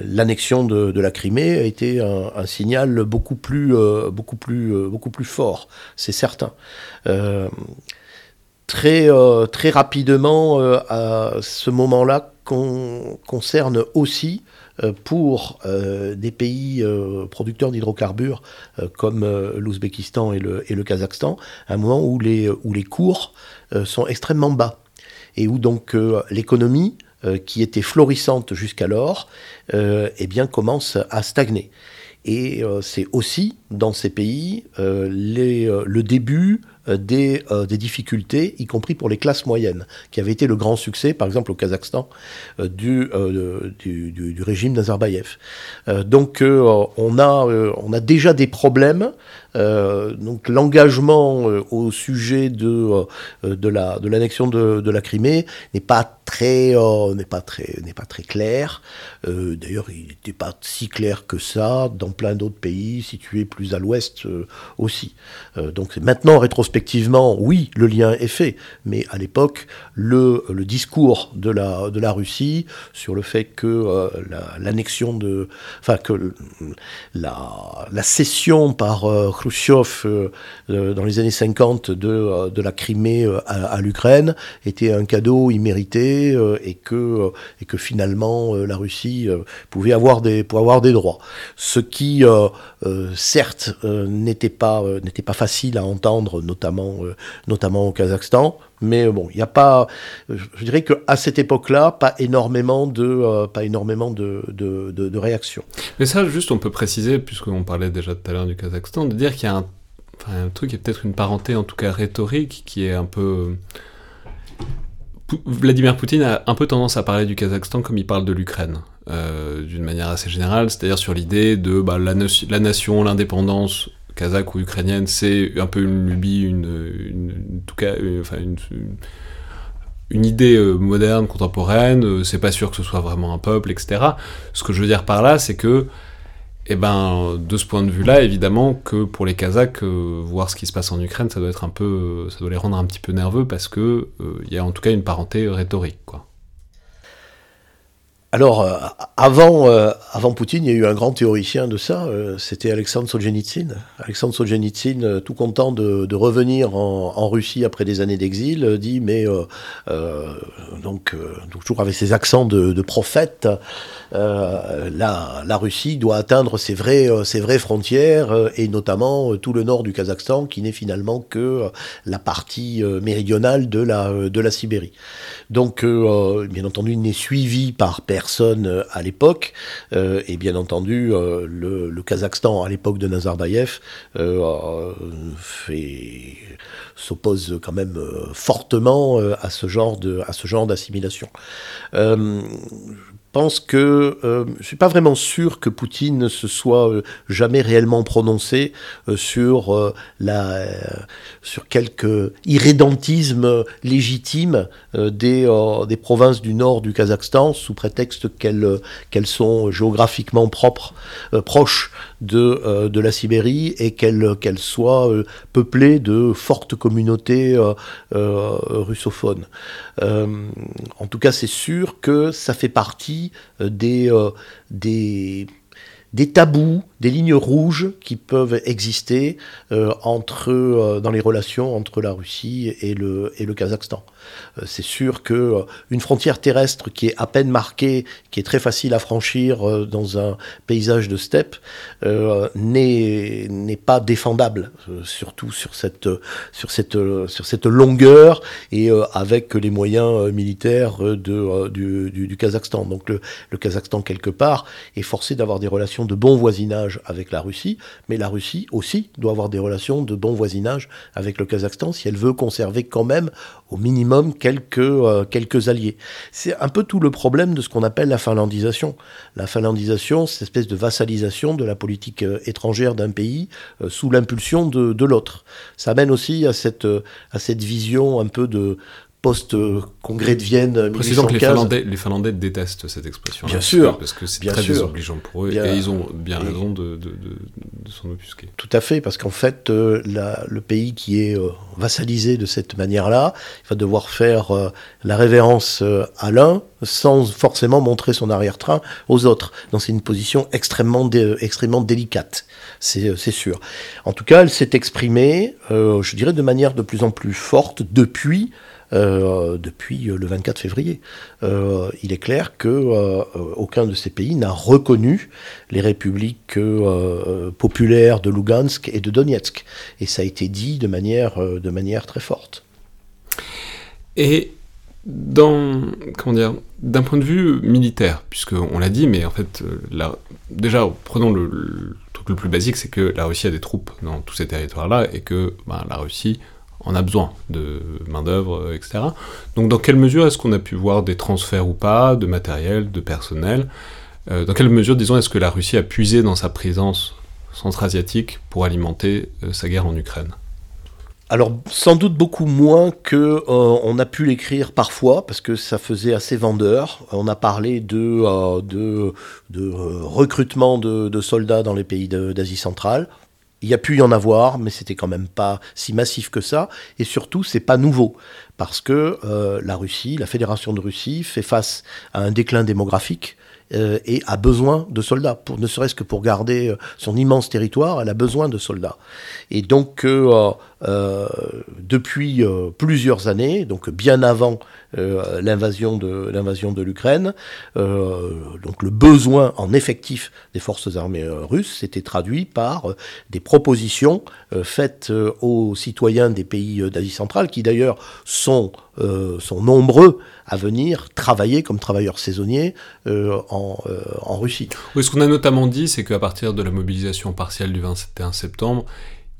L'annexion de, de, la Crimée a été un, un signal beaucoup plus, beaucoup plus, beaucoup plus fort, c'est certain très, euh, très rapidement, euh, à ce moment-là, concerne aussi euh, pour des pays producteurs d'hydrocarbures comme l'Ouzbékistan et le, et le Kazakhstan, un moment où les, où les cours sont extrêmement bas et où donc l'économie, qui était florissante jusqu'alors, eh bien commence à stagner. Et c'est aussi dans ces pays les, le début euh, des, euh, des, difficultés, y compris pour les classes moyennes, qui avait été le grand succès, par exemple au Kazakhstan, euh, du, régime Nazarbayev. donc on, a, on a déjà des problèmes euh, donc l'engagement euh, au sujet de, euh, de, la, de l'annexion de, la Crimée n'est pas très n'est pas très n'est pas très clair. d'ailleurs, il n'était pas si clair que ça dans plein d'autres pays situés plus à l'ouest aussi. donc maintenant, rétrospectivement, oui, le lien est fait, mais à l'époque, le, le discours de la de la Russie sur le fait que l'annexion de, enfin que la, la cession par Khrushchev euh, euh, dans les années 50 de, euh, de la Crimée à, l'Ukraine était un cadeau immérité et, que, et que finalement la Russie pouvait avoir des, pour avoir des droits. Ce qui, certes, n'était pas, n'était pas facile à entendre, notamment, notamment au Kazakhstan, mais bon, il n'y a pas, je dirais qu'à cette époque-là, pas énormément de, pas énormément de, de, réactions. Mais ça, juste, on peut préciser, puisqu'on parlait déjà tout à l'heure du Kazakhstan, de dire qu'il y a un, enfin, un truc, y a peut-être une parenté, en tout cas rhétorique, qui est un peu. Vladimir Poutine a un peu tendance à parler du Kazakhstan comme il parle de l'Ukraine, euh, d'une manière assez générale, c'est-à-dire sur l'idée de bah, la nation, l'indépendance, kazakh ou ukrainienne, c'est un peu une lubie, une, une, enfin une, idée euh, moderne, contemporaine, euh, c'est pas sûr que ce soit vraiment un peuple, etc. Ce que je veux dire par là, c'est que, eh ben, de ce point de vue-là, évidemment que pour les Kazakhs, euh, voir ce qui se passe en Ukraine, ça doit être un peu, ça doit les rendre un petit peu nerveux parce que il y a en tout cas une parenté rhétorique. Alors, euh, avant, euh, avant Poutine, il y a eu un grand théoricien de ça, euh, c'était Alexandre Solzhenitsyn. Alexandre Solzhenitsyn, tout content de, revenir en, Russie après des années d'exil, dit, mais donc, toujours avec ses accents de, prophète, la, la, Russie doit atteindre ses vraies, ses vraies frontières, et notamment tout le nord du Kazakhstan, qui n'est finalement que la partie méridionale de la, de la Sibérie. Donc, bien entendu, il n'est suivi par personne euh, à l'époque. Euh, et bien entendu, euh, le, Kazakhstan, à l'époque de Nazarbayev, s'oppose quand même fortement à ce genre de à ce genre d'assimilation pense que euh, je suis pas vraiment sûr que Poutine ne se soit euh, jamais réellement prononcé euh, sur la sur quelque irrédentisme légitime des des provinces du nord du Kazakhstan sous prétexte qu'elles qu'elles sont géographiquement propres proches de de la Sibérie et qu'elles qu'elles soient peuplées de fortes communautés russophones. en tout cas, c'est sûr que ça fait partie euh, des, euh, des, des tabous, des lignes rouges qui peuvent exister euh, entre, dans les relations entre la Russie et le, et le Kazakhstan. Euh, c'est sûr que euh, une frontière terrestre qui est à peine marquée, qui est très facile à franchir euh, dans un paysage de steppe, n'est pas défendable, surtout sur cette, sur, cette, sur cette longueur et avec les moyens militaires de, du, du, Kazakhstan. Donc le, le Kazakhstan, quelque part, est forcé d'avoir des relations de bon voisinage avec la Russie, mais la Russie aussi doit avoir des relations de bon voisinage avec le Kazakhstan si elle veut conserver quand même au minimum quelques, euh, quelques alliés. C'est un peu tout le problème de ce qu'on appelle la finlandisation. La finlandisation, c'est une espèce de vassalisation de la politique euh, étrangère d'un pays euh, sous l'impulsion de, de l'autre. Ça amène aussi à cette, à cette vision un peu de, post-congrès de Vienne Précisons que les Finlandais, les Finlandais détestent cette expression. Bien sûr. Parce que c'est très désobligeant pour eux et ils ont bien raison de, de, de, s'en offusquer. Tout à fait, parce qu'en fait, euh, la, le pays qui est euh, vassalisé de cette manière-là, il va devoir faire euh, la révérence à l'un sans forcément montrer son arrière-train aux autres. Donc c'est une position extrêmement, extrêmement délicate, c'est sûr. En tout cas, elle s'est exprimée, je dirais, de manière de plus en plus forte depuis euh, depuis le 24 février. Euh, il est clair que euh, aucun de ces pays n'a reconnu les républiques populaires de Lugansk et de Donetsk. Et ça a été dit de manière, de manière très forte. Et comment dire d'un point de vue militaire, puisque on l'a dit, mais en fait, déjà prenons le, truc le plus basique, c'est que la Russie a des troupes dans tous ces territoires-là et que ben, la Russie on a besoin de main-d'œuvre, euh, etc. Donc, dans quelle mesure est-ce qu'on a pu voir des transferts ou pas de matériel, de personnel euh, Dans quelle mesure, disons, est-ce que la Russie a puisé dans sa présence centra-asiatique pour alimenter euh, sa guerre en Ukraine? Alors sans doute beaucoup moins que on a pu l'écrire parfois parce que ça faisait assez vendeur. On a parlé de, de, recrutement de, soldats dans les pays d'Asie centrale. Il y a pu y en avoir, mais c'était quand même pas si massif que ça. Et surtout, c'est pas nouveau parce que euh, la Russie, la Fédération de Russie, fait face à un déclin démographique euh, et a besoin de soldats. Pour, ne serait-ce que pour garder euh, son immense territoire, elle a besoin de soldats. Et donc, depuis plusieurs années, donc bien avant l'invasion de l'invasion de l'Ukraine, donc le besoin en effectif des forces armées russes s'était traduit par des propositions faites aux citoyens des pays d'Asie centrale, qui d'ailleurs sont sont nombreux à venir travailler comme travailleurs saisonniers euh, en, euh, en, Russie. Oui, ce qu'on a notamment dit, c'est qu'à partir de la mobilisation partielle du 21 septembre,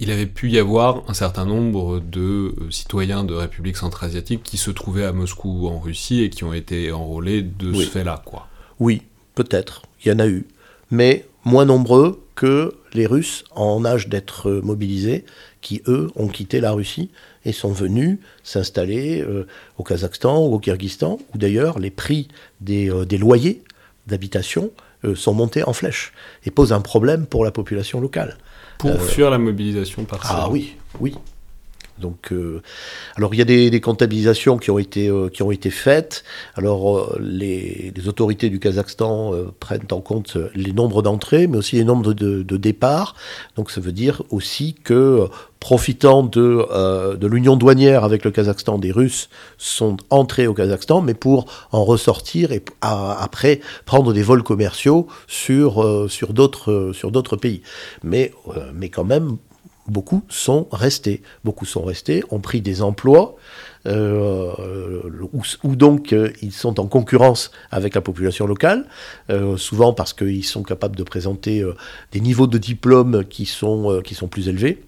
il avait pu y avoir un certain nombre de euh, citoyens de République centra-asiatique qui se trouvaient à Moscou ou en Russie et qui ont été enrôlés de ce fait-là, quoi. Oui, peut-être, il y en a eu, mais moins nombreux que les Russes en âge d'être mobilisés, qui eux ont quitté la Russie et sont venus s'installer euh, au Kazakhstan ou au Kyrgyzstan, où d'ailleurs les prix des, euh, des loyers d'habitation euh, sont montés en flèche et posent un problème pour la population locale. Pour fuir la mobilisation partielle. Ah oui, oui. Donc, euh, alors il y a des, comptabilisations qui ont été euh, qui ont été faites. Alors euh, les, autorités du Kazakhstan prennent en compte les nombres d'entrées, mais aussi les nombres de, de départs. Donc ça veut dire aussi que profitant de, de l'union douanière avec le Kazakhstan, des Russes sont entrés au Kazakhstan, mais pour en ressortir et après prendre des vols commerciaux sur d'autres sur d'autres pays. Mais mais quand même beaucoup sont restés. Beaucoup sont restés, ont pris des emplois, euh, où, donc euh, ils sont en concurrence avec la population locale, euh, souvent parce qu'ils sont capables de présenter des niveaux de diplôme qui sont plus élevés.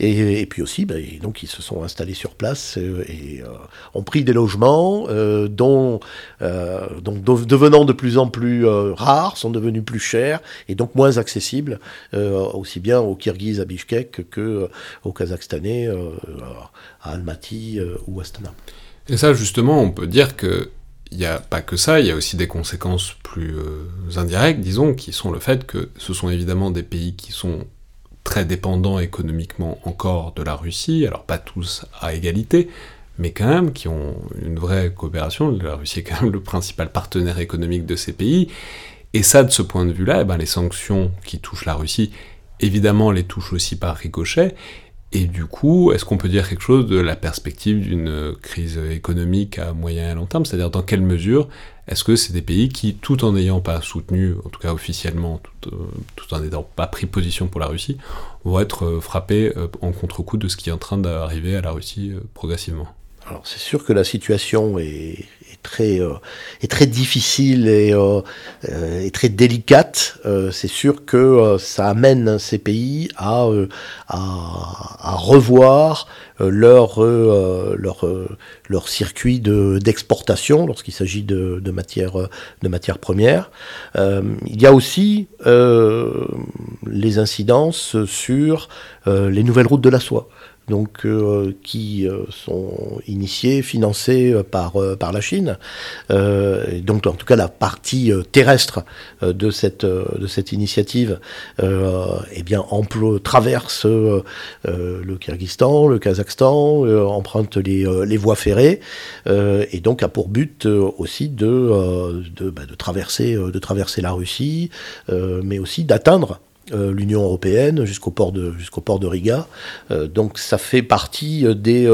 Et, puis aussi, ben, donc ils se sont installés sur place euh, et euh, ont pris des logements euh, dont, devenant de plus en plus rares, sont devenus plus chers et donc moins accessibles aussi bien aux Kirghizes à Bishkek que aux Kazakhstanais à Almaty ou Astana. Et ça, justement, on peut dire que il n'y a pas que ça, il y a aussi des conséquences plus indirectes, disons, qui sont le fait que ce sont évidemment des pays qui sont très dépendants économiquement encore de la Russie, alors pas tous à égalité, mais quand même qui ont une vraie coopération. La Russie est quand même le principal partenaire économique de ces pays. Et ça, de ce point de vue-là, eh ben, les sanctions qui touchent la Russie, évidemment, les touchent aussi par ricochet. Et du coup, est-ce qu'on peut dire quelque chose de la perspective d'une crise économique à moyen et long terme? C'est-à-dire dans quelle mesure est-ce que c'est des pays qui, tout en n'ayant pas soutenu, en tout cas officiellement, tout, euh, en n'ayant pas pris position pour la Russie, vont être euh, frappés euh, en contre-coup de ce qui est en train d'arriver à la Russie progressivement? Alors c'est sûr que la situation est, très, euh, est très difficile et, euh, euh très délicate. C'est sûr que ça amène ces pays à, revoir leur, circuit d'exportation lorsqu'il s'agit de matières premières. il y a aussi les incidences sur les nouvelles routes de la soie donc euh, qui euh, sont initiés, financés euh, par par la Chine. Donc en tout cas la partie terrestre de cette de cette initiative, eh bien traverse le Kyrgyzstan, le Kazakhstan, emprunte les les voies ferrées et donc a pour but aussi de, bah, de traverser de traverser la Russie, mais aussi d'atteindre euh, l'Union européenne jusqu'au port de jusqu'au port de Riga. Euh, donc ça fait partie euh, des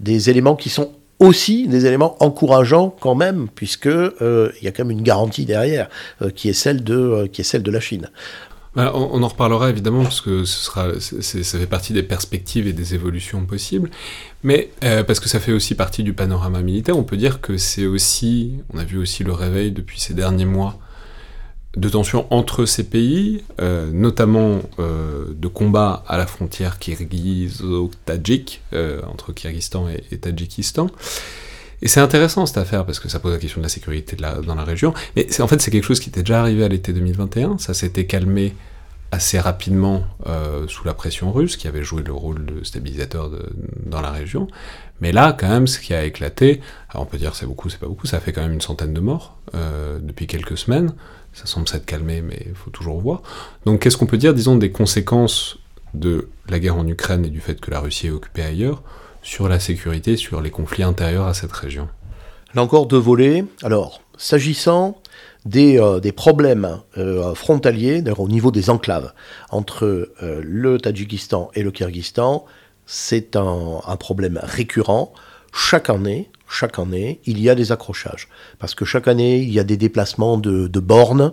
des éléments qui sont aussi des éléments encourageants quand même, puisque il y a quand même une garantie derrière qui est celle de qui est celle de la Chine. Bah, on, en reparlera évidemment parce que ce sera, ça fait partie des perspectives et des évolutions possibles, mais parce que ça fait aussi partie du panorama militaire. On peut dire que c'est aussi, on a vu aussi le réveil depuis ces derniers mois de tensions entre ces pays, euh, notamment euh, de combats à la frontière kirghizo-tadjik, euh, entre Kyrgyzstan et, Tadjikistan. Et c'est intéressant cette affaire parce que ça pose la question de la sécurité dans la région. Mais en fait, c'est quelque chose qui était déjà arrivé à l'été 2021. Ça s'était calmé assez rapidement sous la pression russe, qui avait joué le rôle de stabilisateur dans la région. Mais là, quand même, ce qui a éclaté, alors on peut dire c'est beaucoup, c'est pas beaucoup, ça fait quand même une centaine de morts depuis quelques semaines ça semble s'être calmé, mais il faut toujours voir. Donc qu'est-ce qu'on peut dire, disons, des conséquences de la guerre en Ukraine et du fait que la Russie est occupée ailleurs sur la sécurité, sur les conflits intérieurs à cette région? Là encore deux volets. Alors, s'agissant des, euh, des, problèmes euh, frontaliers, au niveau des enclaves, entre euh, le Tadjikistan et le Kyrgyzstan, c'est un, un problème récurrent. Chaque année, chaque année, il y a des accrochages. Parce que chaque année, il y a des déplacements de, de bornes,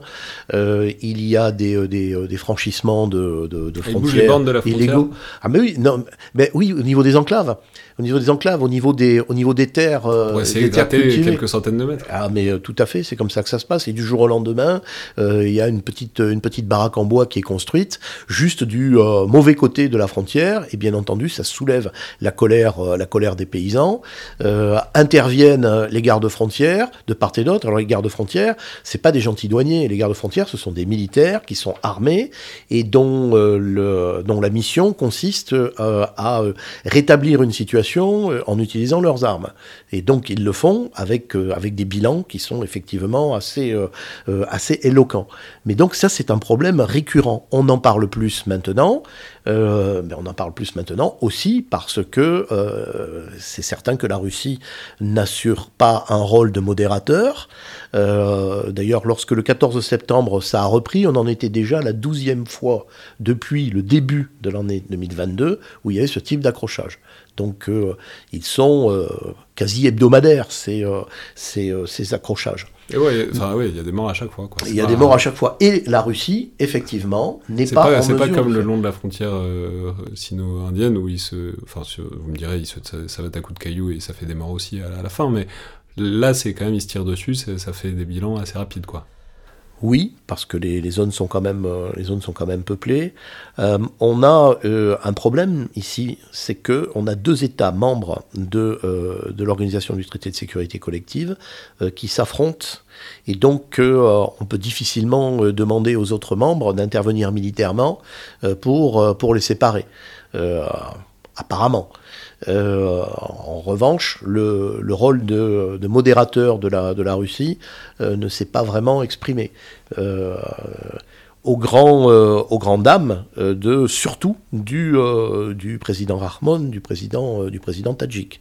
euh, il y a des, euh, des, euh, des franchissements de, de, de frontières les bornes de la frontière. illégaux. Ah mais oui, non, mais oui, au niveau des enclaves au niveau des enclaves, au niveau des, au niveau des terres. Euh, essayer de gratter quelques centaines de mètres. Ah, mais euh, tout à fait, c'est comme ça que ça se passe. Et du jour au lendemain, euh, il y a une petite, une petite baraque en bois qui est construite, juste du euh, mauvais côté de la frontière. Et bien entendu, ça soulève la colère, la colère des paysans. interviennent les gardes frontières de part et d'autre. Alors les gardes frontières, c'est pas des gentils douaniers. Les gardes frontières, ce sont des militaires qui sont armés et dont, le, dont la mission consiste à rétablir une situation en utilisant leurs armes. Et donc ils le font avec, avec des bilans qui sont effectivement assez, assez éloquents. Mais donc ça, c'est un problème récurrent. On en parle plus maintenant. Euh, mais on en parle plus maintenant aussi parce que euh, c'est certain que la Russie n'assure pas un rôle de modérateur. Euh, d'ailleurs, lorsque le 14 septembre ça a repris, on en était déjà la douzième fois depuis le début de l'année 2022 où il y avait ce type d'accrochage. Donc ils sont quasi hebdomadaires, ces, ces accrochages. Et ouais, il y a des morts à chaque fois. Il y a des morts à chaque fois. Et la Russie, effectivement, n'est pas, pas C'est pas comme le long de la frontière euh, sino-indienne où il se, enfin, vous me direz, se, ça, va être à coup de cailloux et ça fait des morts aussi à, la fin. Mais là, c'est quand même, il se tire dessus, ça fait des bilans assez rapides, quoi. Oui, parce que les, zones sont quand même, euh, les zones sont quand même peuplées. Euh, on a euh, un problème ici, c'est que on a deux États membres de, de l'organisation du traité de sécurité collective qui s'affrontent et donc on peut difficilement demander aux autres membres d'intervenir militairement pour, pour les séparer. apparemment. Euh, en revanche, le, rôle de, modérateur de la, Russie euh, ne s'est pas vraiment exprimé. Euh, aux, grands, aux grandes dames de surtout du, du président Rahmon, du président, du président Tadjik,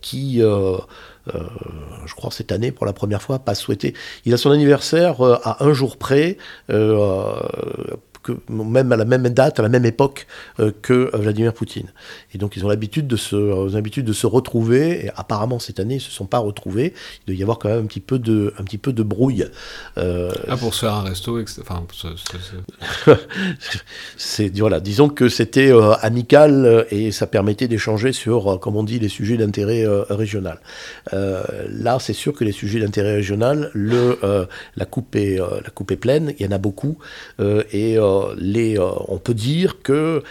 qui, je crois cette année pour la première fois, pas souhaité. Il a son anniversaire à un jour près même à la même date, à la même époque euh, que euh, Vladimir Poutine. Et donc ils ont l'habitude de se, euh, l'habitude de se retrouver. Et apparemment cette année ils se sont pas retrouvés. Il doit y avoir quand même un petit peu de, un petit peu de brouille. ah pour se faire un resto, enfin. (laughs) c'est voilà, disons que c'était amical et ça permettait d'échanger sur, comme on dit, les sujets d'intérêt régional. là, c'est sûr que les sujets d'intérêt régional, le, la coupe est, la coupe est pleine. Il y en a beaucoup et les, euh, on peut dire que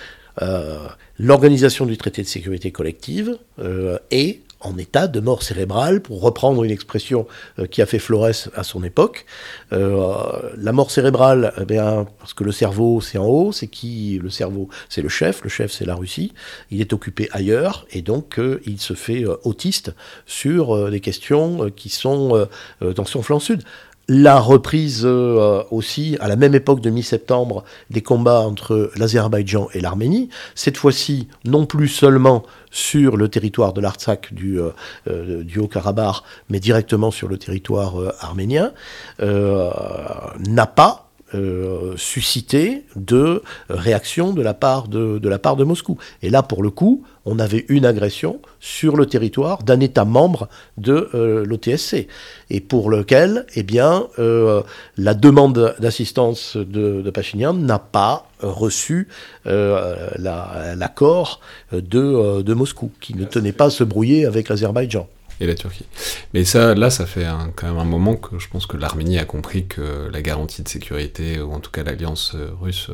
euh, l'organisation du traité de sécurité collective euh, est en état de mort cérébrale, pour reprendre une expression qui a fait Flores à son époque. la mort cérébrale, eh bien, parce que le cerveau c'est en haut, c'est qui Le cerveau c'est le chef, le chef c'est la Russie, il est occupé ailleurs et donc il se fait autiste sur des questions qui sont dans son flanc sud la reprise euh, aussi, à la même époque de mi-septembre, des combats entre l'Azerbaïdjan et l'Arménie, cette fois-ci non plus seulement sur le territoire de l'Artsakh du, euh, euh, du Haut-Karabakh, mais directement sur le territoire arménien, n'a pas euh, suscité de réaction de la, part de, de, la part de Moscou. Et là, pour le coup, on avait une agression sur le territoire d'un État membre de euh, l'OTSC, et pour lequel, eh bien, euh, la demande d'assistance de, de Pachinian n'a pas reçu l'accord de, de Moscou, qui ne tenait pas à se brouiller avec l'Azerbaïdjan et la Turquie. Mais ça, là, ça fait quand même un moment que je pense que l'Arménie a compris que la garantie de sécurité, ou en tout cas l'alliance euh, russe,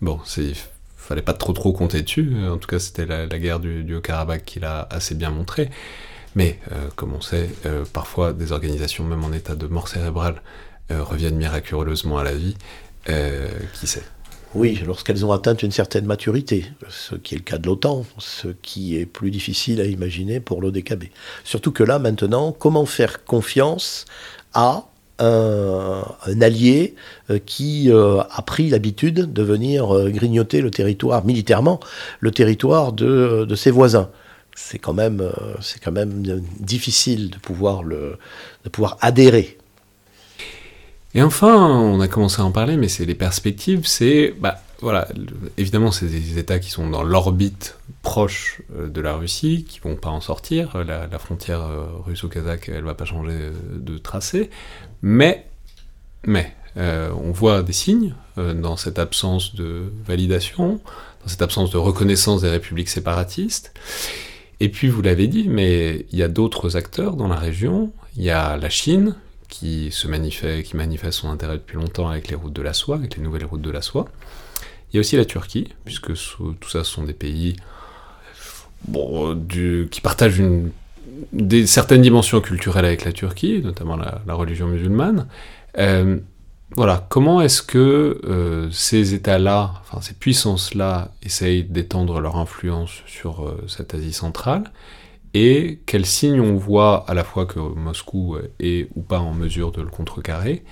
bon, c'est fallait pas trop trop compter dessus. En tout cas, c'était la, guerre du, Haut-Karabakh qui l'a assez bien montré. Mais euh, comme on sait, euh, parfois des organisations, même en état de mort cérébrale, reviennent miraculeusement à la vie. qui sait oui, lorsqu'elles ont atteint une certaine maturité, ce qui est le cas de l'OTAN, ce qui est plus difficile à imaginer pour l'ODKB. Surtout que là, maintenant, comment faire confiance à un, allié euh, qui euh, a pris l'habitude de venir euh, grignoter le territoire, militairement, le territoire de, ses voisins? C'est quand même, quand même difficile de pouvoir, le, de pouvoir adhérer et enfin, on a commencé à en parler, mais c'est les perspectives, c'est, bah, voilà, évidemment, c'est des États qui sont dans l'orbite proche euh, de la Russie, qui vont pas en sortir. La, frontière euh, russo-kazakh, elle va pas changer euh, de tracé, mais, mais, on voit des signes dans cette absence de validation, dans cette absence de reconnaissance des républiques séparatistes. Et puis, vous l'avez dit, mais il y a d'autres acteurs dans la région. Il y a la Chine, qui, se manifeste, qui manifeste son intérêt depuis longtemps avec les routes de la soie, avec les nouvelles routes de la soie. Il y a aussi la Turquie, puisque tout ça sont des pays qui partagent des, certaines dimensions culturelles avec la Turquie, notamment la, la religion musulmane. Euh, voilà, comment est-ce que euh, ces États-là, enfin ces puissances-là, essayent d'étendre leur influence sur euh, cette Asie centrale? Et quels signes on voit à la fois que Moscou est ou pas en mesure de le contrecarrer,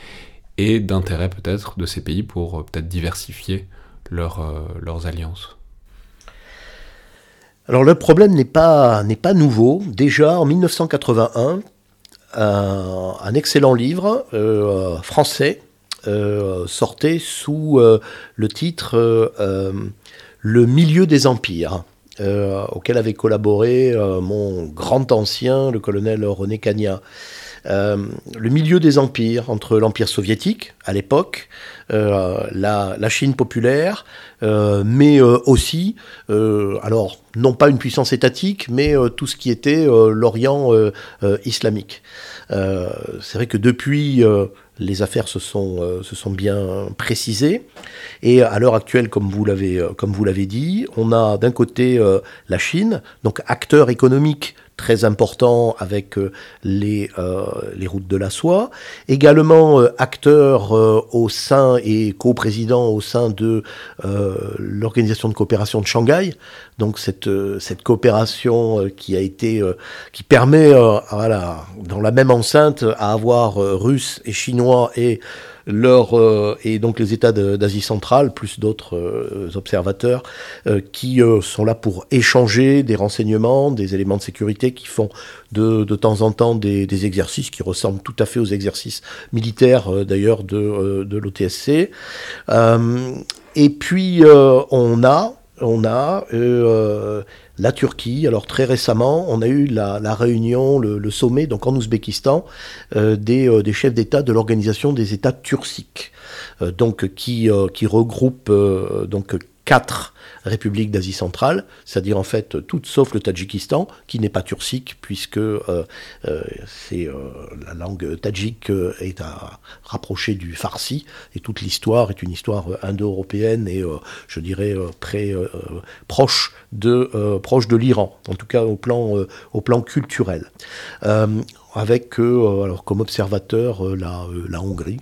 et d'intérêt peut-être de ces pays pour euh, peut-être diversifier euh, leurs alliances Alors le problème n'est pas, nouveau. Déjà en 1981, un, un excellent livre euh, français euh, sortait sous euh, le titre euh, Le milieu des empires. Euh, auquel avait collaboré euh, mon grand ancien, le colonel René Cagna. Euh, le milieu des empires, entre l'Empire soviétique, à l'époque, la, Chine populaire, mais aussi, alors, non pas une puissance étatique, mais tout ce qui était l'Orient islamique. C'est vrai que depuis, les affaires se sont, euh, se sont bien précisées. Et à l'heure actuelle, comme vous l'avez euh, comme vous l'avez dit, on a d'un côté euh, la Chine, donc acteur économique très important avec euh, les, euh, les routes de la soie, également euh, acteur au sein et co-président au sein de l'organisation de coopération de Shanghai, donc cette, cette coopération qui a été qui permet voilà, dans la même enceinte à avoir Russes et Chinois et leur, et donc les États d'Asie centrale, plus d'autres euh, observateurs, euh, qui euh, sont là pour échanger des renseignements, des éléments de sécurité, qui font de, de temps en temps des, des exercices qui ressemblent tout à fait aux exercices militaires d'ailleurs de, de l'OTSC. Et puis on a, on a la Turquie. Alors très récemment, on a eu la, réunion, le, sommet, donc en Ouzbékistan, euh, des, euh, des chefs d'État de l'organisation des États turciques, euh, donc qui, qui regroupe donc quatre républiques d'Asie centrale, c'est-à-dire en fait toutes sauf le Tadjikistan, qui n'est pas turcique puisque euh, euh, c'est euh, la langue tadjik est à rapprocher du farsi et toute l'histoire est une histoire indo-européenne et je dirais très proche de de l'Iran, en tout cas au plan au plan culturel. Avec alors comme observateur la, la Hongrie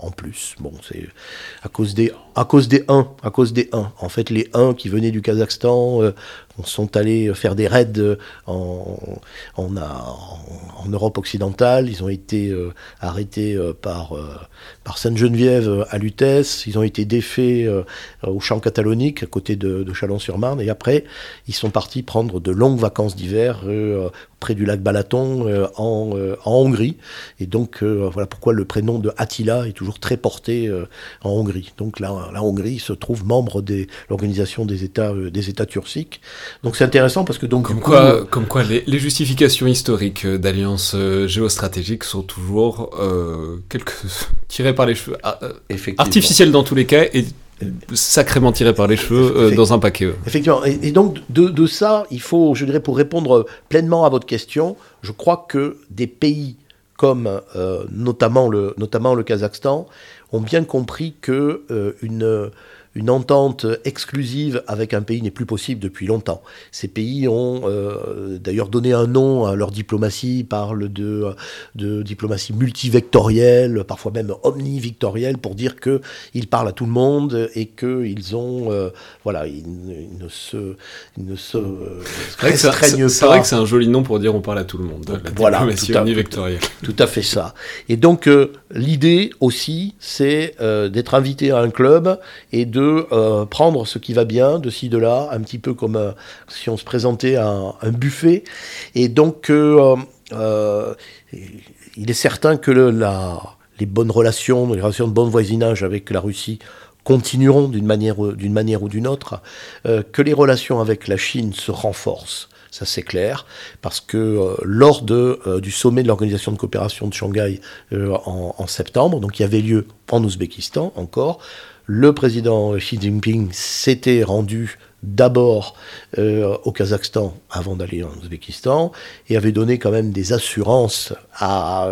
en plus. Bon, c'est à cause des à cause des uns, à cause des. En fait, les uns qui venaient du Kazakhstan euh, sont allés faire des raids euh, en, Europe occidentale. Ils ont été euh, arrêtés euh, par, Sainte-Geneviève à Lutèce. Ils ont été défaits au champ catalonique à côté de, de Chalon-sur-Marne. Et après, ils sont partis prendre de longues vacances d'hiver près du lac Balaton en, Hongrie. Et donc, voilà pourquoi le prénom de Attila est toujours très porté en Hongrie. Donc, la, la Hongrie se trouve membre de l'organisation des États, des États turciques. Donc, c'est intéressant parce que donc, Comme coup, quoi, comme quoi les, les justifications historiques euh, d'alliances euh, géostratégiques sont toujours euh, quelques (laughs) tirées par les cheveux, ah, artificielles dans tous les cas et sacrément tirées par les cheveux euh, dans un paquet. Effectivement. Et, et donc, de, de ça, il faut, je dirais, pour répondre pleinement à votre question, je crois que des pays comme euh, notamment, le, notamment le Kazakhstan ont bien compris que euh, une, une entente exclusive avec un pays n'est plus possible depuis longtemps. Ces pays ont euh, d'ailleurs donné un nom à leur diplomatie, ils parlent de, de diplomatie multivectorielle, parfois même omnivictorielle, pour dire qu'ils parlent à tout le monde et qu'ils ont, euh, voilà, ils, ils ne se, ils ne se euh, C'est vrai que c'est- vrai pas. que un joli nom pour dire on parle à tout le monde. La Voilà, diplomatie tout à- omnivectorielle. Tout à fait ça. Et donc l'idée aussi, c'est d'être invité à un club et de euh, prendre ce qui va bien de ci de là, un petit peu comme euh, si on se présentait à un, buffet. Et donc euh, il est certain que la, les bonnes relations, les relations de bon voisinage avec la Russie continueront d'une manière, d'une manière ou d'une autre, que les relations avec la Chine se renforcent. Ça c'est clair, parce que lors de, du sommet de l'organisation de coopération de Shanghai en, en septembre, donc qui avait lieu en Ouzbékistan encore, le président Xi Jinping s'était rendu d'abord euh, au Kazakhstan avant d'aller en Ouzbékistan et avait donné quand même des assurances à,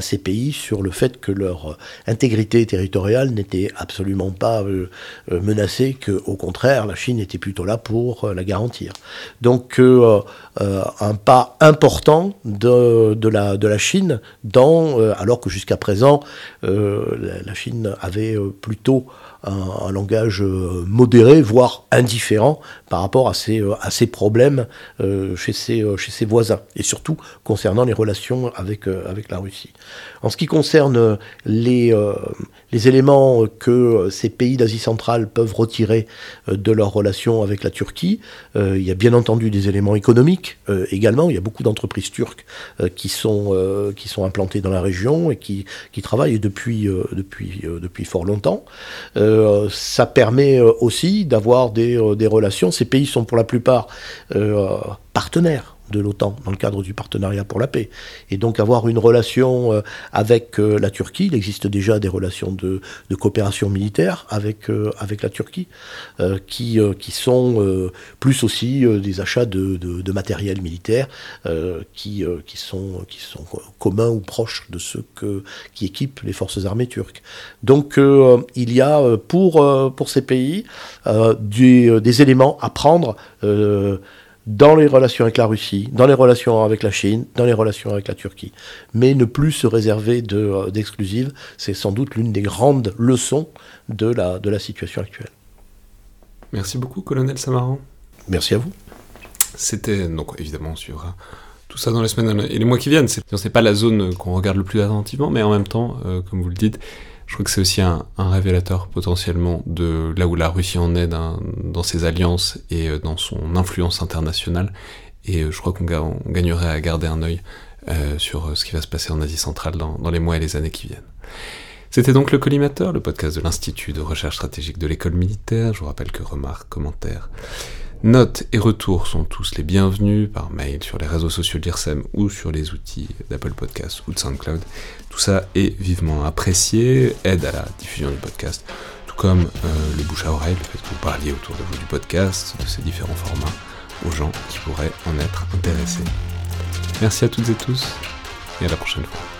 ces pays sur le fait que leur intégrité territoriale n'était absolument pas euh, euh, menacée, qu'au contraire la Chine était plutôt là pour la garantir. Donc un pas important de, de, la, de la Chine dans, alors que jusqu'à présent la, Chine avait plutôt un, langage euh, modéré, voire indifférent par rapport à ces, euh, à ces problèmes euh, chez, ses, chez ses voisins, et surtout concernant les relations avec, avec la Russie. En ce qui concerne les, les éléments que ces pays d'Asie centrale peuvent retirer de leurs relations avec la Turquie, il y a bien entendu des éléments économiques également, il y a beaucoup d'entreprises turques qui, sont, qui sont implantées dans la région et qui, qui travaillent depuis, depuis, depuis fort longtemps. Ça permet euh, aussi d'avoir euh, des, relations. Ces pays sont pour la plupart partenaires de l'OTAN dans le cadre du partenariat pour la paix. Et donc avoir une relation euh, avec euh, la Turquie, il existe déjà des relations de, coopération militaire avec, euh, avec la Turquie, qui, qui sont plus aussi des achats de, de, matériel militaire qui, qui, sont, qui sont communs ou proches de ceux que, qui équipent les forces armées turques. Donc il y a pour, pour ces pays des, des éléments à prendre dans les relations avec la Russie, dans les relations avec la Chine, dans les relations avec la Turquie. Mais ne plus se réserver euh, d'exclusives, c'est sans doute l'une des grandes leçons de la, de la situation actuelle. Merci beaucoup, colonel Samaran. Merci à vous. C'était donc évidemment sur tout ça dans les semaines et les mois qui viennent. C'est pas la zone qu'on regarde le plus attentivement, mais en même temps, euh, comme vous le dites, je crois que c'est aussi un, révélateur potentiellement de là où la Russie en est dans, ses alliances et euh, dans son influence internationale. Et euh, je crois qu'on gagnerait à garder un œil euh, sur ce qui va se passer en Asie centrale dans, dans les mois et les années qui viennent. C'était donc le Collimateur, le podcast de l'Institut de recherche stratégique de l'école militaire. Je vous rappelle que remarques, commentaires, Notes et retours sont tous les bienvenus par mail sur les réseaux sociaux de l'IRSEM ou sur les outils d'Apple Podcasts ou de SoundCloud. Tout ça est vivement apprécié, aide à la diffusion du podcast, tout comme euh, le bouche à oreille, le fait que vous parliez autour de vous du podcast, de ces différents formats, aux gens qui pourraient en être intéressés. Merci à toutes et tous, et à la prochaine fois.